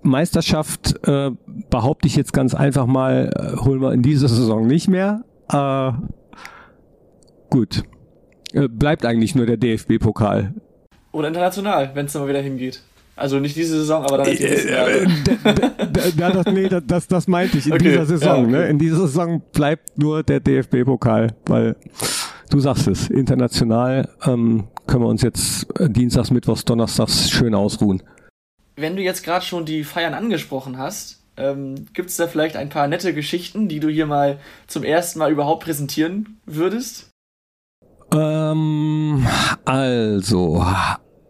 Speaker 4: Meisterschaft äh, behaupte ich jetzt ganz einfach mal, äh, holen wir in dieser Saison nicht mehr. Äh, gut. Äh, bleibt eigentlich nur der DFB-Pokal.
Speaker 2: Oder international, wenn es dann mal wieder hingeht. Also nicht diese Saison, aber dann die nächsten Jahre.
Speaker 4: das, nee, das, das meinte ich in okay. dieser Saison. Ja, okay. ne? In dieser Saison bleibt nur der DFB-Pokal, weil du sagst es, international ähm, können wir uns jetzt Dienstags, Mittwochs, Donnerstags schön ausruhen.
Speaker 2: Wenn du jetzt gerade schon die Feiern angesprochen hast, ähm, gibt es da vielleicht ein paar nette Geschichten, die du hier mal zum ersten Mal überhaupt präsentieren würdest?
Speaker 4: Ähm, also,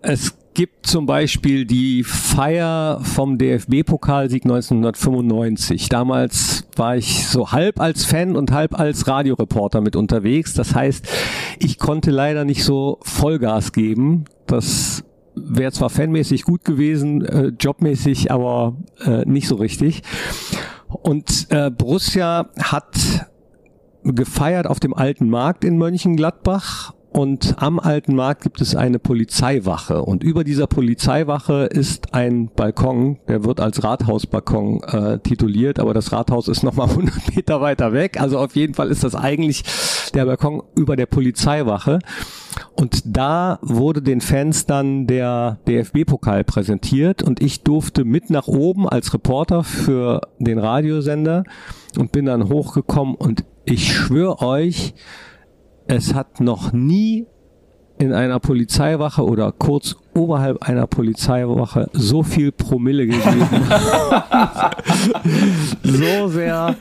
Speaker 4: es gibt zum Beispiel die Feier vom DFB-Pokalsieg 1995. Damals war ich so halb als Fan und halb als Radioreporter mit unterwegs. Das heißt, ich konnte leider nicht so Vollgas geben. Das wäre zwar fanmäßig gut gewesen, äh, jobmäßig aber äh, nicht so richtig. Und äh, Borussia hat gefeiert auf dem alten Markt in Mönchengladbach und am alten Markt gibt es eine Polizeiwache. Und über dieser Polizeiwache ist ein Balkon, der wird als Rathausbalkon äh, tituliert, aber das Rathaus ist nochmal 100 Meter weiter weg, also auf jeden Fall ist das eigentlich der Balkon über der Polizeiwache. Und da wurde den Fans dann der DFB-Pokal präsentiert. Und ich durfte mit nach oben als Reporter für den Radiosender und bin dann hochgekommen. Und ich schwöre euch, es hat noch nie in einer Polizeiwache oder kurz oberhalb einer Polizeiwache so viel Promille gegeben. so sehr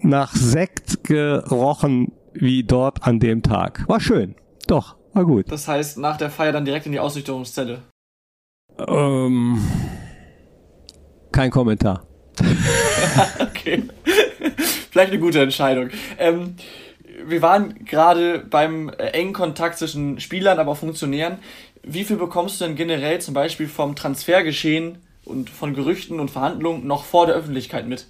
Speaker 4: nach Sekt gerochen wie dort an dem Tag. War schön. Doch, war gut.
Speaker 2: Das heißt, nach der Feier dann direkt in die Ausnüchterungszelle.
Speaker 4: Ähm, kein Kommentar.
Speaker 2: okay. Vielleicht eine gute Entscheidung. Ähm, wir waren gerade beim äh, engen Kontakt zwischen Spielern, aber auch Funktionären. Wie viel bekommst du denn generell zum Beispiel vom Transfergeschehen und von Gerüchten und Verhandlungen noch vor der Öffentlichkeit mit?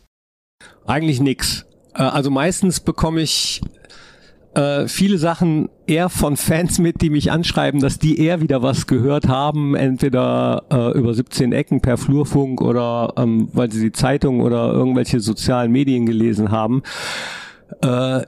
Speaker 4: Eigentlich nix. Äh, also meistens bekomme ich äh, viele Sachen eher von Fans mit, die mich anschreiben, dass die eher wieder was gehört haben, entweder äh, über 17 Ecken per Flurfunk oder ähm, weil sie die Zeitung oder irgendwelche sozialen Medien gelesen haben. Äh,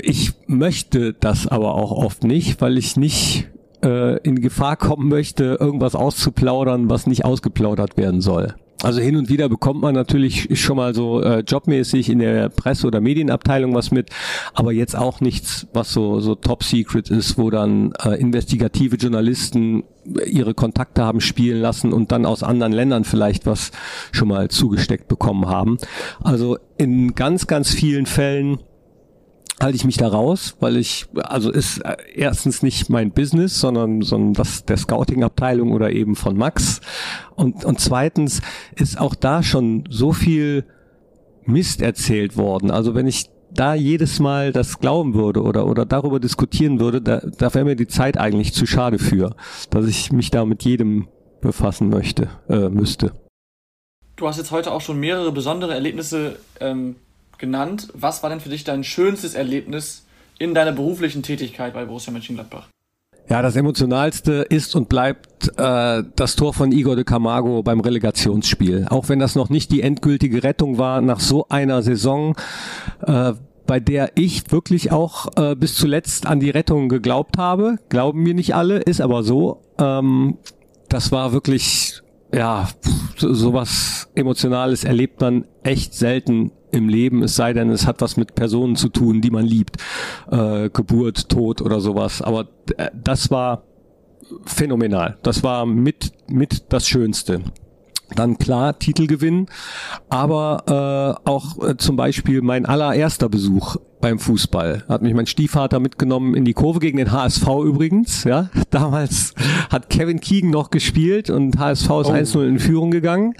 Speaker 4: ich möchte das aber auch oft nicht, weil ich nicht äh, in Gefahr kommen möchte, irgendwas auszuplaudern, was nicht ausgeplaudert werden soll. Also hin und wieder bekommt man natürlich schon mal so äh, jobmäßig in der Presse- oder Medienabteilung was mit, aber jetzt auch nichts, was so, so top secret ist, wo dann äh, investigative Journalisten ihre Kontakte haben spielen lassen und dann aus anderen Ländern vielleicht was schon mal zugesteckt bekommen haben. Also in ganz, ganz vielen Fällen halte ich mich da raus, weil ich, also ist äh, erstens nicht mein Business, sondern, sondern das der Scouting-Abteilung oder eben von Max. Und, und zweitens ist auch da schon so viel Mist erzählt worden. Also wenn ich da jedes Mal das glauben würde oder, oder darüber diskutieren würde, da, da wäre mir die Zeit eigentlich zu schade für, dass ich mich da mit jedem befassen möchte, äh, müsste.
Speaker 2: Du hast jetzt heute auch schon mehrere besondere Erlebnisse ähm, genannt. Was war denn für dich dein schönstes Erlebnis in deiner beruflichen Tätigkeit bei Borussia Mönchengladbach?
Speaker 4: Ja, das emotionalste ist und bleibt äh, das Tor von Igor de Camargo beim Relegationsspiel. Auch wenn das noch nicht die endgültige Rettung war nach so einer Saison, äh, bei der ich wirklich auch äh, bis zuletzt an die Rettung geglaubt habe. Glauben mir nicht alle, ist aber so. Ähm, das war wirklich ja, sowas Emotionales erlebt man echt selten im Leben, es sei denn, es hat was mit Personen zu tun, die man liebt. Äh, Geburt, Tod oder sowas. Aber äh, das war phänomenal. Das war mit, mit das Schönste. Dann klar Titel gewinnen, aber äh, auch äh, zum Beispiel mein allererster Besuch beim Fußball hat mich mein Stiefvater mitgenommen in die Kurve gegen den HSV übrigens. Ja, damals hat Kevin Keegan noch gespielt und HSV ist oh. 1-0 in Führung gegangen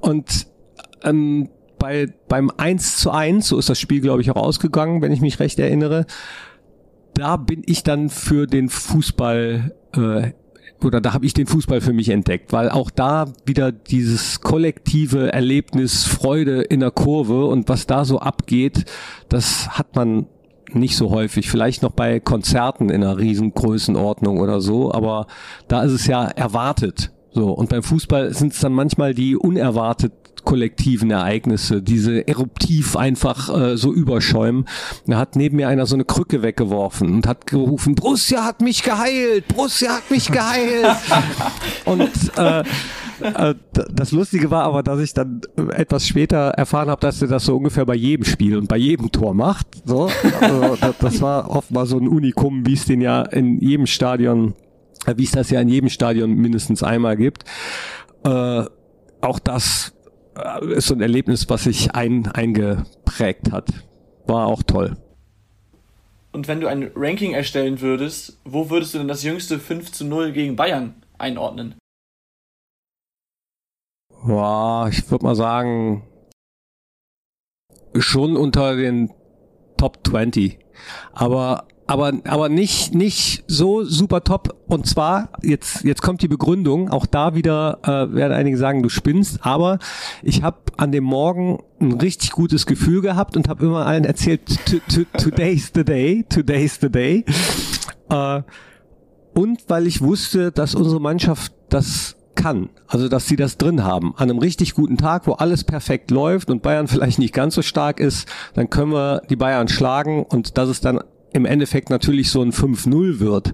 Speaker 4: und ähm, bei beim 1 zu 1, so ist das Spiel glaube ich auch ausgegangen, wenn ich mich recht erinnere. Da bin ich dann für den Fußball äh, oder da habe ich den Fußball für mich entdeckt, weil auch da wieder dieses kollektive Erlebnis, Freude in der Kurve und was da so abgeht, das hat man nicht so häufig. Vielleicht noch bei Konzerten in einer Riesengrößenordnung oder so, aber da ist es ja erwartet. So, und beim Fußball sind es dann manchmal die unerwartet kollektiven Ereignisse, diese eruptiv einfach äh, so überschäumen. Da hat neben mir einer so eine Krücke weggeworfen und hat gerufen, Borussia hat mich geheilt, Borussia hat mich geheilt. und äh, äh, das Lustige war aber, dass ich dann etwas später erfahren habe, dass er das so ungefähr bei jedem Spiel und bei jedem Tor macht. So, also, das war oft mal so ein Unikum, wie es den ja in jedem Stadion, äh, wie es das ja in jedem Stadion mindestens einmal gibt. Äh, auch das äh, ist so ein Erlebnis, was sich ein, eingeprägt hat. War auch toll.
Speaker 2: Und wenn du ein Ranking erstellen würdest, wo würdest du denn das jüngste 5 zu 0 gegen Bayern einordnen?
Speaker 4: Boah, ich würde mal sagen, schon unter den Top 20. Aber aber aber nicht nicht so super top. Und zwar jetzt jetzt kommt die Begründung. Auch da wieder äh, werden einige sagen du spinnst. Aber ich habe an dem Morgen ein richtig gutes Gefühl gehabt und habe immer allen erzählt today's the day today's the day. Äh, und weil ich wusste dass unsere Mannschaft das kann, also dass sie das drin haben, an einem richtig guten Tag, wo alles perfekt läuft und Bayern vielleicht nicht ganz so stark ist, dann können wir die Bayern schlagen und das ist dann im Endeffekt natürlich so ein 5-0 wird,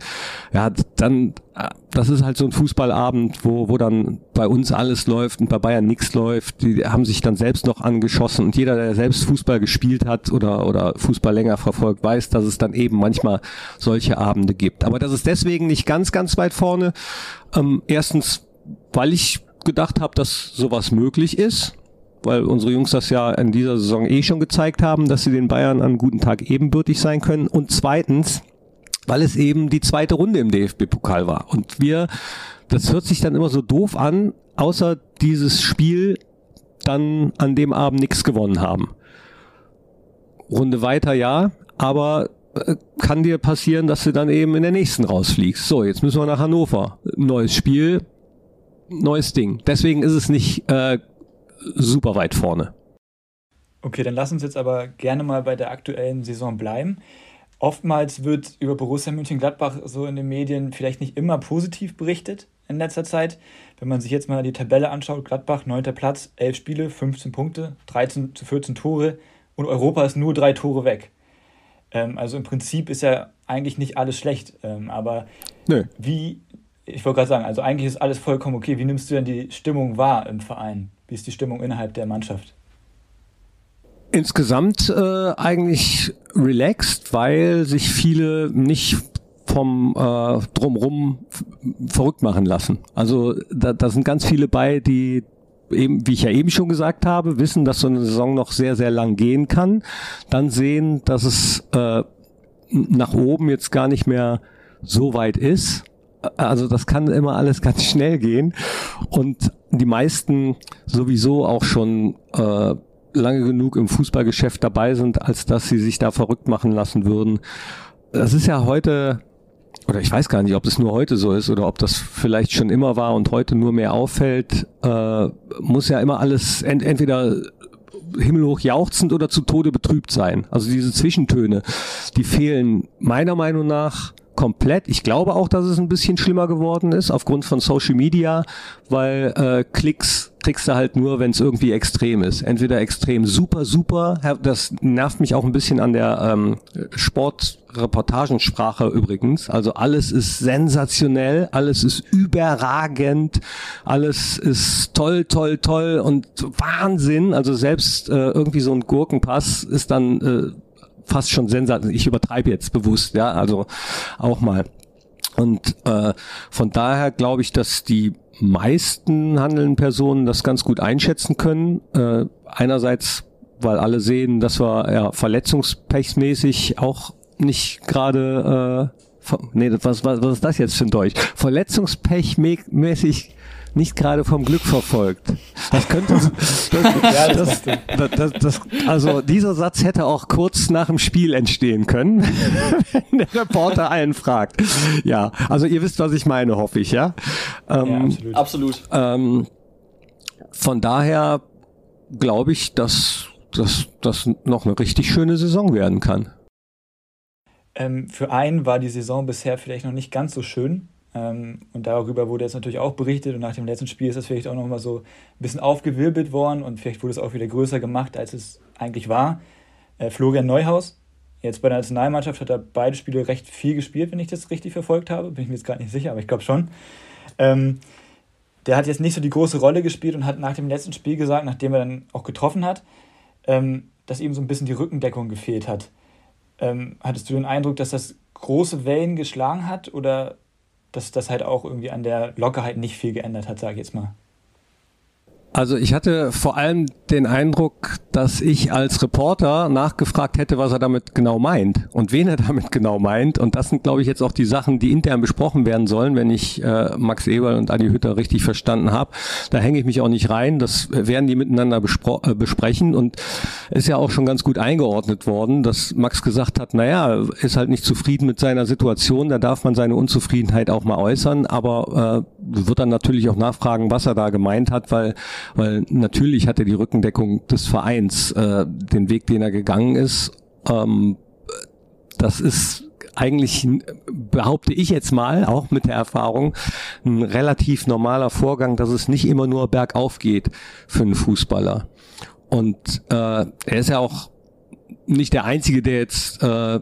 Speaker 4: ja, dann, das ist halt so ein Fußballabend, wo, wo dann bei uns alles läuft und bei Bayern nichts läuft. Die haben sich dann selbst noch angeschossen und jeder, der selbst Fußball gespielt hat oder, oder Fußball länger verfolgt, weiß, dass es dann eben manchmal solche Abende gibt. Aber das ist deswegen nicht ganz, ganz weit vorne. Ähm, erstens, weil ich gedacht habe, dass sowas möglich ist weil unsere Jungs das ja in dieser Saison eh schon gezeigt haben, dass sie den Bayern an guten Tag ebenbürtig sein können. Und zweitens, weil es eben die zweite Runde im DFB-Pokal war. Und wir, das hört sich dann immer so doof an, außer dieses Spiel dann an dem Abend nichts gewonnen haben. Runde weiter ja, aber äh, kann dir passieren, dass du dann eben in der nächsten rausfliegst. So, jetzt müssen wir nach Hannover. Neues Spiel, neues Ding. Deswegen ist es nicht äh, super weit vorne.
Speaker 3: Okay, dann lass uns jetzt aber gerne mal bei der aktuellen Saison bleiben. Oftmals wird über Borussia Mönchengladbach so in den Medien vielleicht nicht immer positiv berichtet in letzter Zeit. Wenn man sich jetzt mal die Tabelle anschaut, Gladbach 9. Platz, 11 Spiele, 15 Punkte, 13 zu 14 Tore und Europa ist nur drei Tore weg. Ähm, also im Prinzip ist ja eigentlich nicht alles schlecht. Ähm, aber Nö. wie, ich wollte gerade sagen, also eigentlich ist alles vollkommen okay. Wie nimmst du denn die Stimmung wahr im Verein? Wie ist die Stimmung innerhalb der Mannschaft?
Speaker 4: Insgesamt äh, eigentlich relaxed, weil sich viele nicht vom äh, drumrum verrückt machen lassen. Also da, da sind ganz viele bei, die eben, wie ich ja eben schon gesagt habe, wissen, dass so eine Saison noch sehr, sehr lang gehen kann, dann sehen, dass es äh, nach oben jetzt gar nicht mehr so weit ist also das kann immer alles ganz schnell gehen und die meisten sowieso auch schon äh, lange genug im Fußballgeschäft dabei sind, als dass sie sich da verrückt machen lassen würden. Das ist ja heute, oder ich weiß gar nicht, ob es nur heute so ist oder ob das vielleicht schon immer war und heute nur mehr auffällt, äh, muss ja immer alles ent entweder himmelhoch jauchzend oder zu Tode betrübt sein. Also diese Zwischentöne, die fehlen meiner Meinung nach komplett. Ich glaube auch, dass es ein bisschen schlimmer geworden ist aufgrund von Social Media, weil äh, Klicks kriegst du halt nur, wenn es irgendwie extrem ist. Entweder extrem super, super, das nervt mich auch ein bisschen an der ähm, Sportreportagensprache übrigens. Also alles ist sensationell, alles ist überragend, alles ist toll, toll, toll und Wahnsinn. Also selbst äh, irgendwie so ein Gurkenpass ist dann äh, fast schon sensationell. Ich übertreibe jetzt bewusst, ja, also auch mal. Und äh, von daher glaube ich, dass die meisten handelnden Personen das ganz gut einschätzen können. Äh, einerseits, weil alle sehen, dass wir ja verletzungspechsmäßig auch nicht gerade äh, nee, was, was, was ist das jetzt für ein Deutsch? Verletzungspechmäßig nicht gerade vom Glück verfolgt. Das könnte, das, das, das, das, also dieser Satz hätte auch kurz nach dem Spiel entstehen können, wenn der Reporter einen fragt. Ja, also ihr wisst, was ich meine, hoffe ich, ja.
Speaker 2: Ähm, ja absolut. absolut.
Speaker 4: Ähm, von daher glaube ich, dass dass das noch eine richtig schöne Saison werden kann.
Speaker 3: Ähm, für einen war die Saison bisher vielleicht noch nicht ganz so schön. Ähm, und darüber wurde jetzt natürlich auch berichtet und nach dem letzten Spiel ist das vielleicht auch nochmal so ein bisschen aufgewirbelt worden und vielleicht wurde es auch wieder größer gemacht, als es eigentlich war. Äh, Florian Neuhaus, jetzt bei der Nationalmannschaft hat er beide Spiele recht viel gespielt, wenn ich das richtig verfolgt habe. Bin ich mir jetzt gerade nicht sicher, aber ich glaube schon. Ähm, der hat jetzt nicht so die große Rolle gespielt und hat nach dem letzten Spiel gesagt, nachdem er dann auch getroffen hat, ähm, dass ihm so ein bisschen die Rückendeckung gefehlt hat. Hattest du den Eindruck, dass das große Wellen geschlagen hat oder dass das halt auch irgendwie an der Lockerheit nicht viel geändert hat, sage ich jetzt mal.
Speaker 4: Also ich hatte vor allem den Eindruck, dass ich als Reporter nachgefragt hätte, was er damit genau meint und wen er damit genau meint. Und das sind, glaube ich, jetzt auch die Sachen, die intern besprochen werden sollen, wenn ich äh, Max Eberl und Adi Hütter richtig verstanden habe. Da hänge ich mich auch nicht rein. Das werden die miteinander äh, besprechen. Und ist ja auch schon ganz gut eingeordnet worden, dass Max gesagt hat, naja, ist halt nicht zufrieden mit seiner Situation. Da darf man seine Unzufriedenheit auch mal äußern. Aber äh, wird dann natürlich auch nachfragen, was er da gemeint hat, weil weil natürlich hat er die Rückendeckung des Vereins, äh, den Weg, den er gegangen ist. Ähm, das ist eigentlich, behaupte ich jetzt mal, auch mit der Erfahrung, ein relativ normaler Vorgang, dass es nicht immer nur bergauf geht für einen Fußballer. Und äh, er ist ja auch nicht der Einzige, der jetzt äh,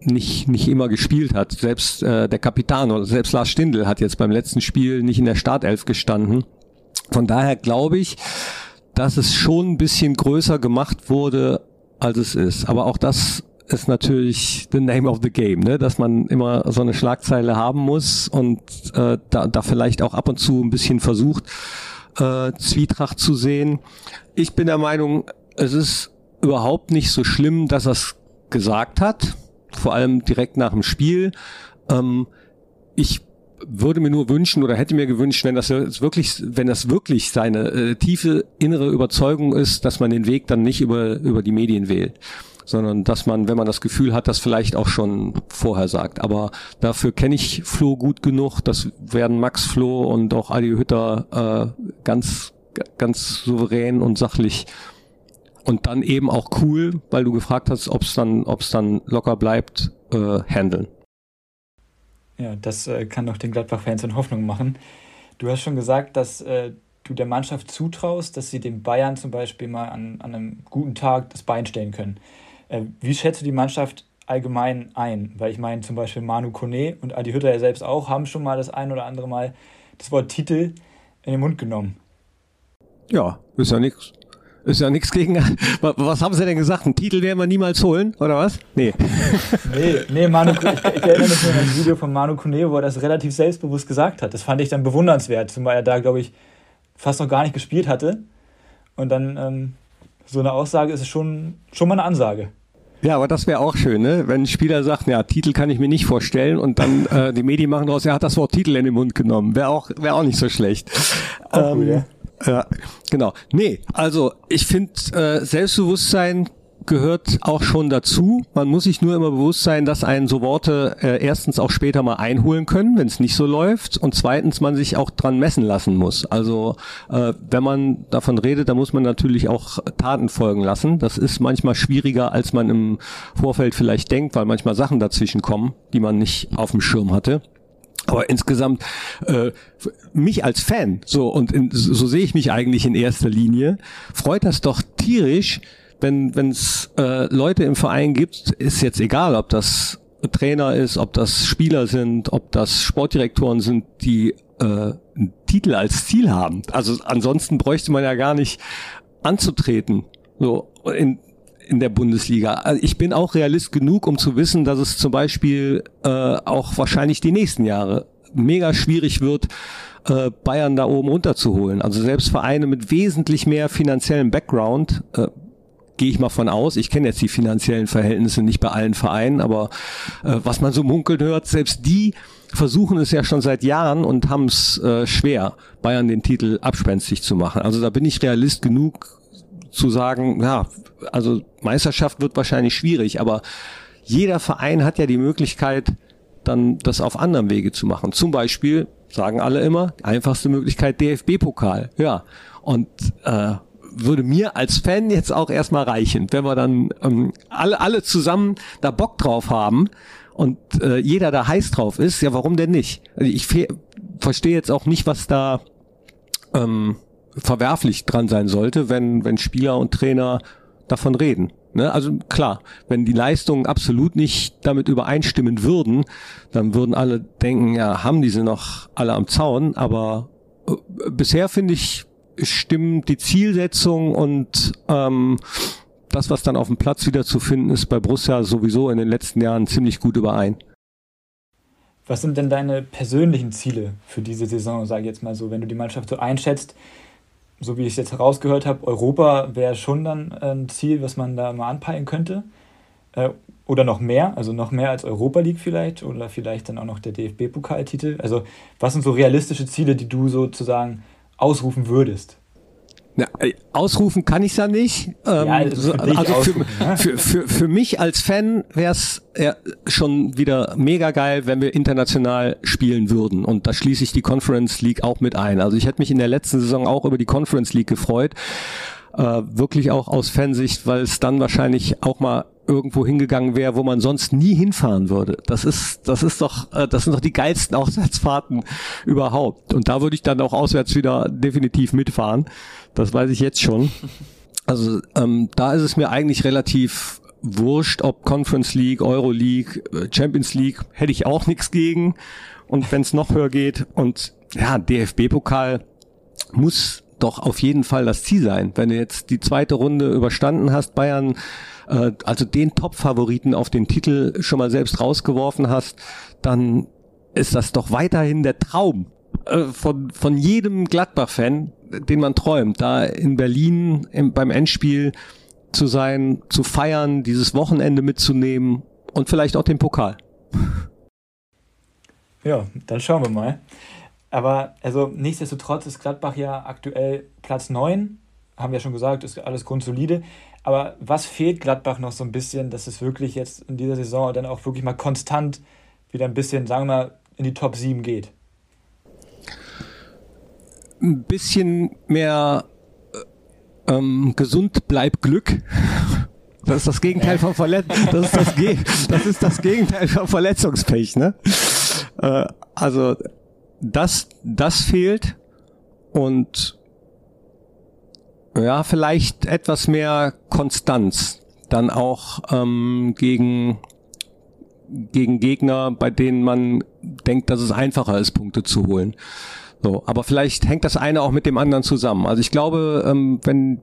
Speaker 4: nicht, nicht immer gespielt hat. Selbst äh, der Kapitän oder selbst Lars Stindl hat jetzt beim letzten Spiel nicht in der Startelf gestanden. Von daher glaube ich, dass es schon ein bisschen größer gemacht wurde, als es ist. Aber auch das ist natürlich the name of the game, ne? dass man immer so eine Schlagzeile haben muss und äh, da, da vielleicht auch ab und zu ein bisschen versucht, äh, Zwietracht zu sehen. Ich bin der Meinung, es ist überhaupt nicht so schlimm, dass er es gesagt hat, vor allem direkt nach dem Spiel. Ähm, ich würde mir nur wünschen oder hätte mir gewünscht, wenn das wirklich, wenn das wirklich seine äh, tiefe innere Überzeugung ist, dass man den Weg dann nicht über, über die Medien wählt sondern dass man, wenn man das Gefühl hat, das vielleicht auch schon vorher sagt. Aber dafür kenne ich Flo gut genug. Das werden Max Flo und auch Adi Hütter äh, ganz, ganz souverän und sachlich und dann eben auch cool, weil du gefragt hast, ob es dann, ob es dann locker bleibt, äh, handeln.
Speaker 3: Ja, das äh, kann doch den Gladbach-Fans in Hoffnung machen. Du hast schon gesagt, dass äh, du der Mannschaft zutraust, dass sie den Bayern zum Beispiel mal an, an einem guten Tag das Bein stellen können. Äh, wie schätzt du die Mannschaft allgemein ein? Weil ich meine, zum Beispiel Manu Kone und Adi Hütter ja selbst auch haben schon mal das ein oder andere Mal das Wort Titel in den Mund genommen.
Speaker 4: Ja, ist ja nichts. Ist ja nichts gegen. Was haben sie denn gesagt? Einen Titel werden wir niemals holen, oder was? Nee.
Speaker 3: Nee, nee, Manu, ich, ich erinnere mich an ein Video von Manu Kone, wo er das relativ selbstbewusst gesagt hat. Das fand ich dann bewundernswert, zumal er da, glaube ich, fast noch gar nicht gespielt hatte. Und dann ähm, so eine Aussage ist schon, schon mal eine Ansage.
Speaker 4: Ja, aber das wäre auch schön, ne? wenn ein Spieler sagt, ja, Titel kann ich mir nicht vorstellen und dann äh, die Medien machen daraus, er hat das Wort Titel in den Mund genommen. Wäre auch, wär auch nicht so schlecht. Auch ähm, gut, ja. Ja, genau. Nee, also ich finde, äh, Selbstbewusstsein gehört auch schon dazu. Man muss sich nur immer bewusst sein, dass einen so Worte äh, erstens auch später mal einholen können, wenn es nicht so läuft, und zweitens man sich auch dran messen lassen muss. Also äh, wenn man davon redet, dann muss man natürlich auch Taten folgen lassen. Das ist manchmal schwieriger, als man im Vorfeld vielleicht denkt, weil manchmal Sachen dazwischen kommen, die man nicht auf dem Schirm hatte. Aber insgesamt äh, mich als Fan, so und in, so, sehe ich mich eigentlich in erster Linie, freut das doch tierisch, wenn es äh, Leute im Verein gibt, ist jetzt egal, ob das Trainer ist, ob das Spieler sind, ob das Sportdirektoren sind, die äh, einen Titel als Ziel haben. Also ansonsten bräuchte man ja gar nicht anzutreten. So in, in der Bundesliga. Also ich bin auch Realist genug, um zu wissen, dass es zum Beispiel äh, auch wahrscheinlich die nächsten Jahre mega schwierig wird, äh, Bayern da oben runterzuholen. Also selbst Vereine mit wesentlich mehr finanziellem Background, äh, gehe ich mal von aus. Ich kenne jetzt die finanziellen Verhältnisse nicht bei allen Vereinen, aber äh, was man so munkeln hört, selbst die versuchen es ja schon seit Jahren und haben es äh, schwer, Bayern den Titel abspenstig zu machen. Also da bin ich Realist genug zu sagen, ja, also Meisterschaft wird wahrscheinlich schwierig, aber jeder Verein hat ja die Möglichkeit, dann das auf anderem Wege zu machen. Zum Beispiel, sagen alle immer, einfachste Möglichkeit DFB-Pokal. Ja. Und äh, würde mir als Fan jetzt auch erstmal reichen, wenn wir dann ähm, alle, alle zusammen da Bock drauf haben und äh, jeder da heiß drauf ist, ja, warum denn nicht? Also ich verstehe jetzt auch nicht, was da ähm, verwerflich dran sein sollte, wenn, wenn Spieler und Trainer davon reden. Ne? Also klar, wenn die Leistungen absolut nicht damit übereinstimmen würden, dann würden alle denken, ja, haben diese noch alle am Zaun, aber äh, bisher finde ich, stimmen die Zielsetzung und ähm, das, was dann auf dem Platz wieder zu finden ist, bei Borussia sowieso in den letzten Jahren ziemlich gut überein.
Speaker 3: Was sind denn deine persönlichen Ziele für diese Saison, sage ich jetzt mal so, wenn du die Mannschaft so einschätzt? So wie ich es jetzt herausgehört habe, Europa wäre schon dann ein Ziel, was man da mal anpeilen könnte. Äh, oder noch mehr, also noch mehr als Europa League vielleicht oder vielleicht dann auch noch der DFB-Pokaltitel. Also was sind so realistische Ziele, die du sozusagen ausrufen würdest?
Speaker 4: Ja, äh, ausrufen kann ich ja nicht. Ähm, ja, also für, also für, ne? für, für, für mich als Fan wäre es ja schon wieder mega geil, wenn wir international spielen würden. Und da schließe ich die Conference League auch mit ein. Also ich hätte mich in der letzten Saison auch über die Conference League gefreut. Äh, wirklich auch aus Fansicht, weil es dann wahrscheinlich auch mal irgendwo hingegangen wäre, wo man sonst nie hinfahren würde. Das ist, das ist doch, äh, das sind doch die geilsten Auswärtsfahrten überhaupt. Und da würde ich dann auch auswärts wieder definitiv mitfahren. Das weiß ich jetzt schon. Also ähm, da ist es mir eigentlich relativ wurscht, ob Conference League, Euro League, äh, Champions League, hätte ich auch nichts gegen. Und wenn es noch höher geht und ja, DFB-Pokal muss doch auf jeden Fall das Ziel sein. Wenn du jetzt die zweite Runde überstanden hast, Bayern äh, also den Top-Favoriten auf den Titel schon mal selbst rausgeworfen hast, dann ist das doch weiterhin der Traum äh, von, von jedem Gladbach-Fan, den man träumt, da in Berlin im, beim Endspiel zu sein, zu feiern, dieses Wochenende mitzunehmen und vielleicht auch den Pokal.
Speaker 3: Ja, dann schauen wir mal. Aber also nichtsdestotrotz ist Gladbach ja aktuell Platz 9. Haben wir schon gesagt, ist alles grundsolide. Aber was fehlt Gladbach noch so ein bisschen, dass es wirklich jetzt in dieser Saison dann auch wirklich mal konstant wieder ein bisschen, sagen wir mal, in die Top 7 geht?
Speaker 4: Ein bisschen mehr äh, ähm, gesund bleibt Glück. Das ist das Gegenteil von Verletz das ist das, das ist das Gegenteil von Verletzungspech, ne? Äh, also das, das fehlt und ja, vielleicht etwas mehr Konstanz dann auch ähm, gegen gegen Gegner, bei denen man denkt, dass es einfacher ist, Punkte zu holen. So, aber vielleicht hängt das eine auch mit dem anderen zusammen. Also ich glaube, ähm, wenn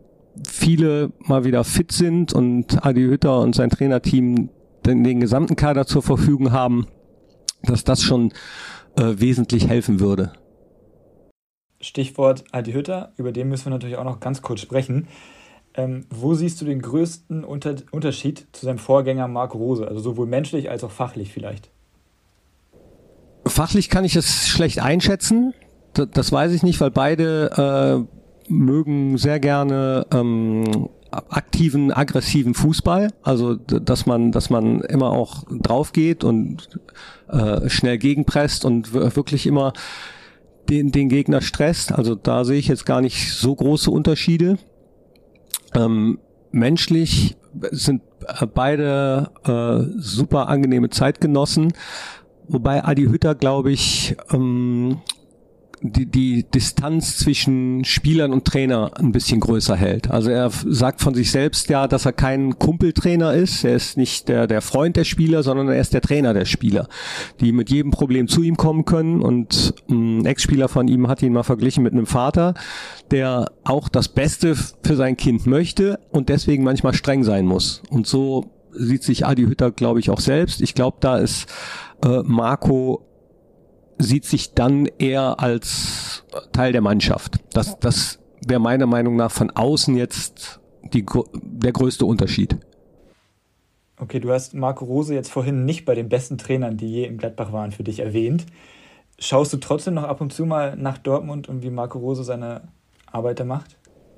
Speaker 4: viele mal wieder fit sind und Adi Hütter und sein Trainerteam den, den gesamten Kader zur Verfügung haben, dass das schon äh, wesentlich helfen würde.
Speaker 3: Stichwort Adi Hütter, über den müssen wir natürlich auch noch ganz kurz sprechen. Ähm, wo siehst du den größten Unter Unterschied zu seinem Vorgänger Marco Rose, also sowohl menschlich als auch fachlich vielleicht?
Speaker 4: Fachlich kann ich es schlecht einschätzen. Das, weiß ich nicht, weil beide äh, mögen sehr gerne ähm, aktiven, aggressiven Fußball, also dass man, dass man immer auch drauf geht und äh, schnell gegenpresst und wirklich immer den, den Gegner stresst. Also da sehe ich jetzt gar nicht so große Unterschiede. Ähm, menschlich sind beide äh, super angenehme Zeitgenossen, wobei Adi Hütter, glaube ich, ähm, die, die Distanz zwischen Spielern und Trainer ein bisschen größer hält. Also er sagt von sich selbst ja, dass er kein Kumpeltrainer ist. Er ist nicht der, der Freund der Spieler, sondern er ist der Trainer der Spieler, die mit jedem Problem zu ihm kommen können. Und ein Ex-Spieler von ihm hat ihn mal verglichen mit einem Vater, der auch das Beste für sein Kind möchte und deswegen manchmal streng sein muss. Und so sieht sich Adi Hütter, glaube ich, auch selbst. Ich glaube, da ist äh, Marco sieht sich dann eher als Teil der Mannschaft. Das, das wäre meiner Meinung nach von außen jetzt die, der größte Unterschied.
Speaker 3: Okay, du hast Marco Rose jetzt vorhin nicht bei den besten Trainern, die je im Gladbach waren, für dich erwähnt. Schaust du trotzdem noch ab und zu mal nach Dortmund und wie Marco Rose seine Arbeit da macht?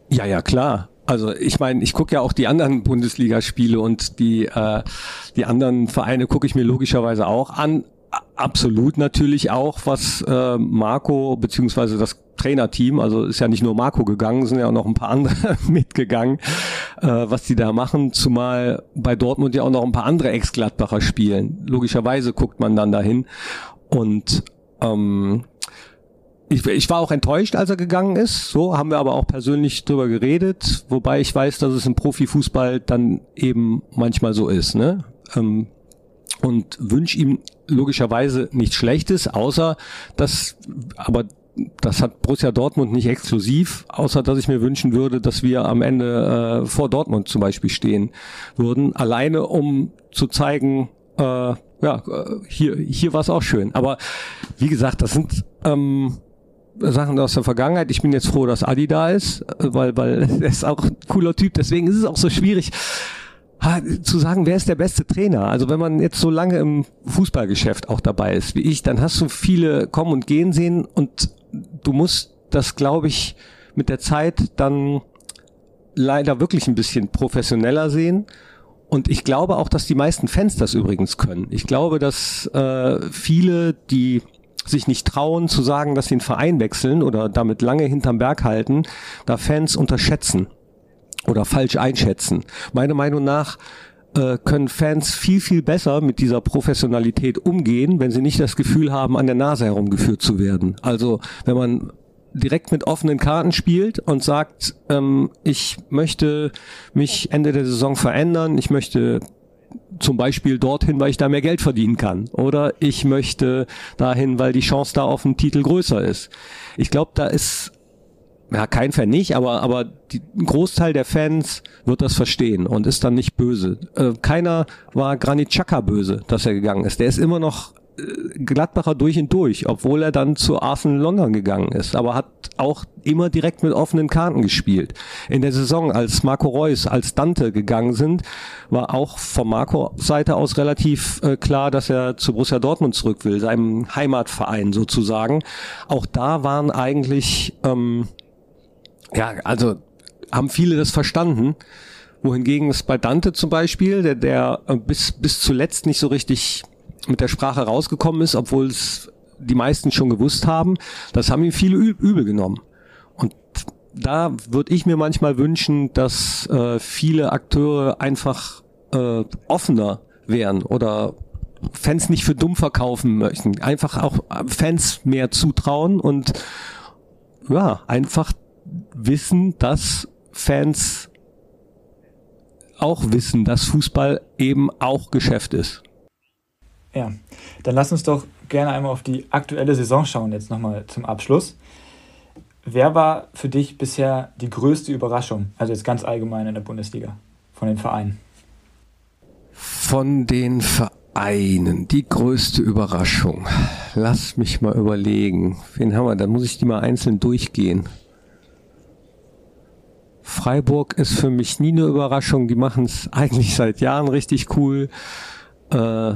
Speaker 4: Ja, ja, klar. Also ich meine, ich gucke ja auch die anderen Bundesligaspiele und die, äh, die anderen Vereine gucke ich mir logischerweise auch an. Absolut natürlich auch, was äh, Marco beziehungsweise das Trainerteam, also ist ja nicht nur Marco gegangen, sind ja auch noch ein paar andere mitgegangen, äh, was die da machen, zumal bei Dortmund ja auch noch ein paar andere Ex-Gladbacher spielen. Logischerweise guckt man dann dahin und ähm, ich, ich war auch enttäuscht, als er gegangen ist. So haben wir aber auch persönlich drüber geredet, wobei ich weiß, dass es im Profifußball dann eben manchmal so ist. Ne? Ähm, und wünsche ihm logischerweise nichts Schlechtes, außer dass, aber das hat Borussia Dortmund nicht exklusiv, außer dass ich mir wünschen würde, dass wir am Ende äh, vor Dortmund zum Beispiel stehen würden, alleine um zu zeigen, äh, ja, äh, hier, hier war es auch schön. Aber wie gesagt, das sind ähm, Sachen aus der Vergangenheit. Ich bin jetzt froh, dass Adi da ist, weil, weil er ist auch ein cooler Typ. Deswegen ist es auch so schwierig, zu sagen, wer ist der beste Trainer? Also wenn man jetzt so lange im Fußballgeschäft auch dabei ist wie ich, dann hast du viele kommen und gehen sehen und du musst das, glaube ich, mit der Zeit dann leider wirklich ein bisschen professioneller sehen. Und ich glaube auch, dass die meisten Fans das übrigens können. Ich glaube, dass äh, viele, die sich nicht trauen zu sagen, dass sie einen Verein wechseln oder damit lange hinterm Berg halten, da Fans unterschätzen oder falsch einschätzen. Meiner Meinung nach äh, können Fans viel, viel besser mit dieser Professionalität umgehen, wenn sie nicht das Gefühl haben, an der Nase herumgeführt zu werden. Also wenn man direkt mit offenen Karten spielt und sagt, ähm, ich möchte mich Ende der Saison verändern, ich möchte zum Beispiel dorthin, weil ich da mehr Geld verdienen kann. Oder ich möchte dahin, weil die Chance da auf einen Titel größer ist. Ich glaube, da ist ja, kein Fan nicht, aber, aber die, ein Großteil der Fans wird das verstehen und ist dann nicht böse. Äh, keiner war Granit Xhaka böse, dass er gegangen ist. Der ist immer noch äh, Gladbacher durch und durch, obwohl er dann zu Arsenal London gegangen ist, aber hat auch immer direkt mit offenen Karten gespielt. In der Saison, als Marco Reus, als Dante gegangen sind, war auch von Marco Seite aus relativ äh, klar, dass er zu Borussia Dortmund zurück will, seinem Heimatverein sozusagen. Auch da waren eigentlich ähm, ja, also haben viele das verstanden. Wohingegen es bei Dante zum Beispiel, der, der äh, bis, bis zuletzt nicht so richtig mit der Sprache rausgekommen ist, obwohl es die meisten schon gewusst haben, das haben ihm viele übel genommen. Und da würde ich mir manchmal wünschen, dass äh, viele Akteure einfach äh, offener wären oder Fans nicht für dumm verkaufen möchten. Einfach auch Fans mehr zutrauen und ja, einfach wissen, dass Fans auch wissen, dass Fußball eben auch Geschäft ist.
Speaker 3: Ja, dann lass uns doch gerne einmal auf die aktuelle Saison schauen, jetzt nochmal zum Abschluss. Wer war für dich bisher die größte Überraschung, also jetzt ganz allgemein in der Bundesliga, von den Vereinen?
Speaker 4: Von den Vereinen, die größte Überraschung. Lass mich mal überlegen. Wen haben wir? Da muss ich die mal einzeln durchgehen. Freiburg ist für mich nie eine Überraschung. Die machen es eigentlich seit Jahren richtig cool. Äh,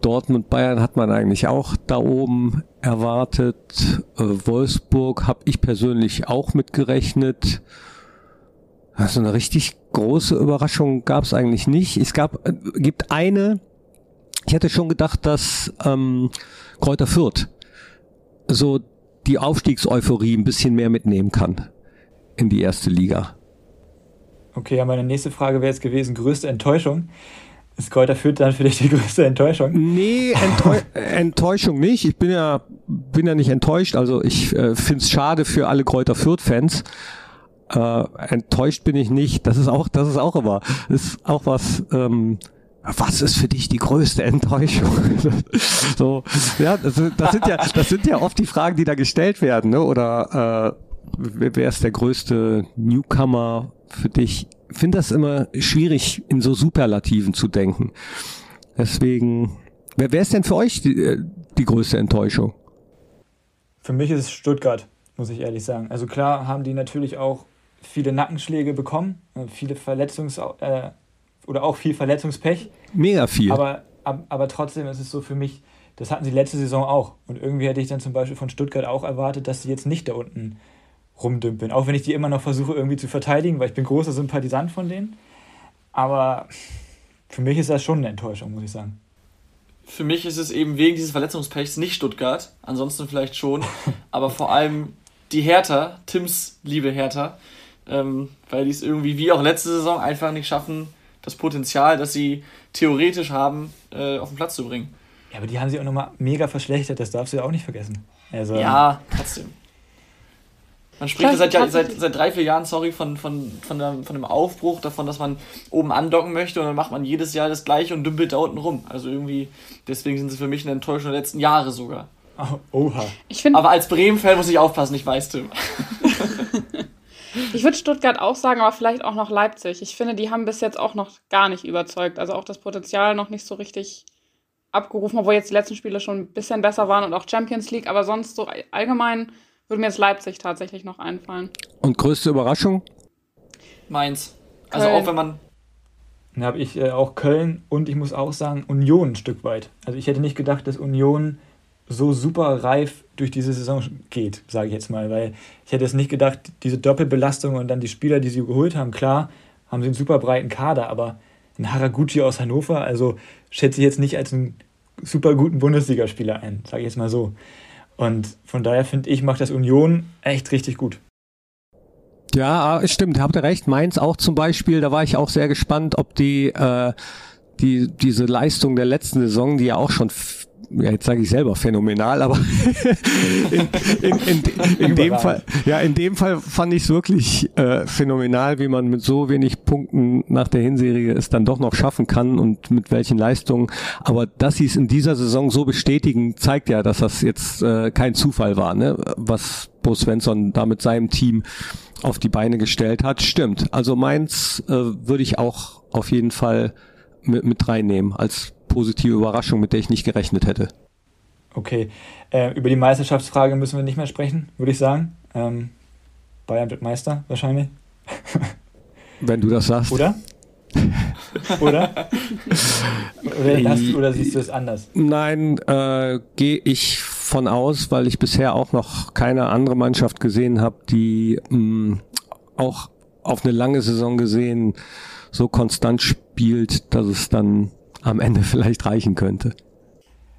Speaker 4: Dortmund, Bayern hat man eigentlich auch da oben erwartet. Äh, Wolfsburg habe ich persönlich auch mitgerechnet. Also eine richtig große Überraschung gab es eigentlich nicht. Es gab, äh, gibt eine, ich hätte schon gedacht, dass ähm, Kräuter Fürth so die Aufstiegseuphorie ein bisschen mehr mitnehmen kann in die erste Liga.
Speaker 3: Okay, ja, meine nächste Frage wäre jetzt gewesen, größte Enttäuschung. Ist Kräuter Fürth dann für dich die größte Enttäuschung?
Speaker 4: Nee, Enttäu Enttäuschung nicht. Ich bin ja, bin ja nicht enttäuscht. Also ich äh, finde es schade für alle Kräuter Fürth-Fans. Äh, enttäuscht bin ich nicht. Das ist auch, das ist auch immer, das ist auch was, ähm, was ist für dich die größte Enttäuschung? so, ja, das, das, sind ja, das sind ja oft die Fragen, die da gestellt werden, ne? Oder äh, wer ist der größte Newcomer für dich? Ich finde das immer schwierig, in so Superlativen zu denken. Deswegen, wer, wer ist denn für euch die, äh, die größte Enttäuschung?
Speaker 3: Für mich ist es Stuttgart, muss ich ehrlich sagen. Also klar haben die natürlich auch viele Nackenschläge bekommen, äh, viele Verletzungs äh, oder auch viel Verletzungspech.
Speaker 4: Mega viel.
Speaker 3: Aber, aber, aber trotzdem ist es so für mich, das hatten sie letzte Saison auch. Und irgendwie hätte ich dann zum Beispiel von Stuttgart auch erwartet, dass sie jetzt nicht da unten rumdümpeln. Auch wenn ich die immer noch versuche irgendwie zu verteidigen, weil ich bin großer Sympathisant von denen. Aber für mich ist das schon eine Enttäuschung, muss ich sagen.
Speaker 2: Für mich ist es eben wegen dieses Verletzungspechs nicht Stuttgart, ansonsten vielleicht schon, aber vor allem die Hertha, Tims liebe Hertha, ähm, weil die es irgendwie wie auch letzte Saison einfach nicht schaffen, das Potenzial, das sie theoretisch haben, äh, auf den Platz zu bringen.
Speaker 3: Ja, aber die haben sie auch nochmal mega verschlechtert, das darfst du ja auch nicht vergessen.
Speaker 2: Also, ja, trotzdem. Man spricht seit, seit, seit drei, vier Jahren, sorry, von, von, von, der, von dem Aufbruch, davon, dass man oben andocken möchte und dann macht man jedes Jahr das gleiche und dümpelt da unten rum. Also irgendwie, deswegen sind sie für mich eine Enttäuschung der letzten Jahre sogar. Oh, oha. Ich Aber als Bremen-Fan muss ich aufpassen, ich weiß, Tim.
Speaker 5: Ich würde Stuttgart auch sagen, aber vielleicht auch noch Leipzig. Ich finde, die haben bis jetzt auch noch gar nicht überzeugt. Also auch das Potenzial noch nicht so richtig abgerufen, obwohl jetzt die letzten Spiele schon ein bisschen besser waren und auch Champions League. Aber sonst so allgemein würde mir jetzt Leipzig tatsächlich noch einfallen.
Speaker 4: Und größte Überraschung?
Speaker 2: Mainz. Also Köln. auch wenn man.
Speaker 3: Dann habe ich äh, auch Köln und ich muss auch sagen Union ein Stück weit. Also ich hätte nicht gedacht, dass Union so super reif durch diese Saison geht, sage ich jetzt mal, weil ich hätte es nicht gedacht, diese Doppelbelastung und dann die Spieler, die sie geholt haben, klar, haben sie einen super breiten Kader, aber ein Haraguchi aus Hannover, also schätze ich jetzt nicht als einen super guten Bundesligaspieler ein, sage ich jetzt mal so. Und von daher finde ich, macht das Union echt richtig gut.
Speaker 4: Ja, stimmt, habt ihr recht. Mainz auch zum Beispiel, da war ich auch sehr gespannt, ob die, äh, die diese Leistung der letzten Saison, die ja auch schon ja, jetzt sage ich selber phänomenal, aber in, in, in, in dem Fall, ja, in dem Fall fand ich es wirklich äh, phänomenal, wie man mit so wenig Punkten nach der Hinserie es dann doch noch schaffen kann und mit welchen Leistungen. Aber dass sie es in dieser Saison so bestätigen, zeigt ja, dass das jetzt äh, kein Zufall war, ne? was Bo Svensson da mit seinem Team auf die Beine gestellt hat. Stimmt. Also meins äh, würde ich auch auf jeden Fall mit, mit reinnehmen als positive Überraschung, mit der ich nicht gerechnet hätte.
Speaker 3: Okay, äh, über die Meisterschaftsfrage müssen wir nicht mehr sprechen, würde ich sagen. Ähm, Bayern wird Meister, wahrscheinlich.
Speaker 4: Wenn du das sagst.
Speaker 3: Oder? oder? oder, hast, oder, siehst du es anders?
Speaker 4: Nein, äh, gehe ich von aus, weil ich bisher auch noch keine andere Mannschaft gesehen habe, die mh, mm, auch auf eine lange Saison gesehen so konstant spielt, dass es dann am Ende vielleicht reichen könnte.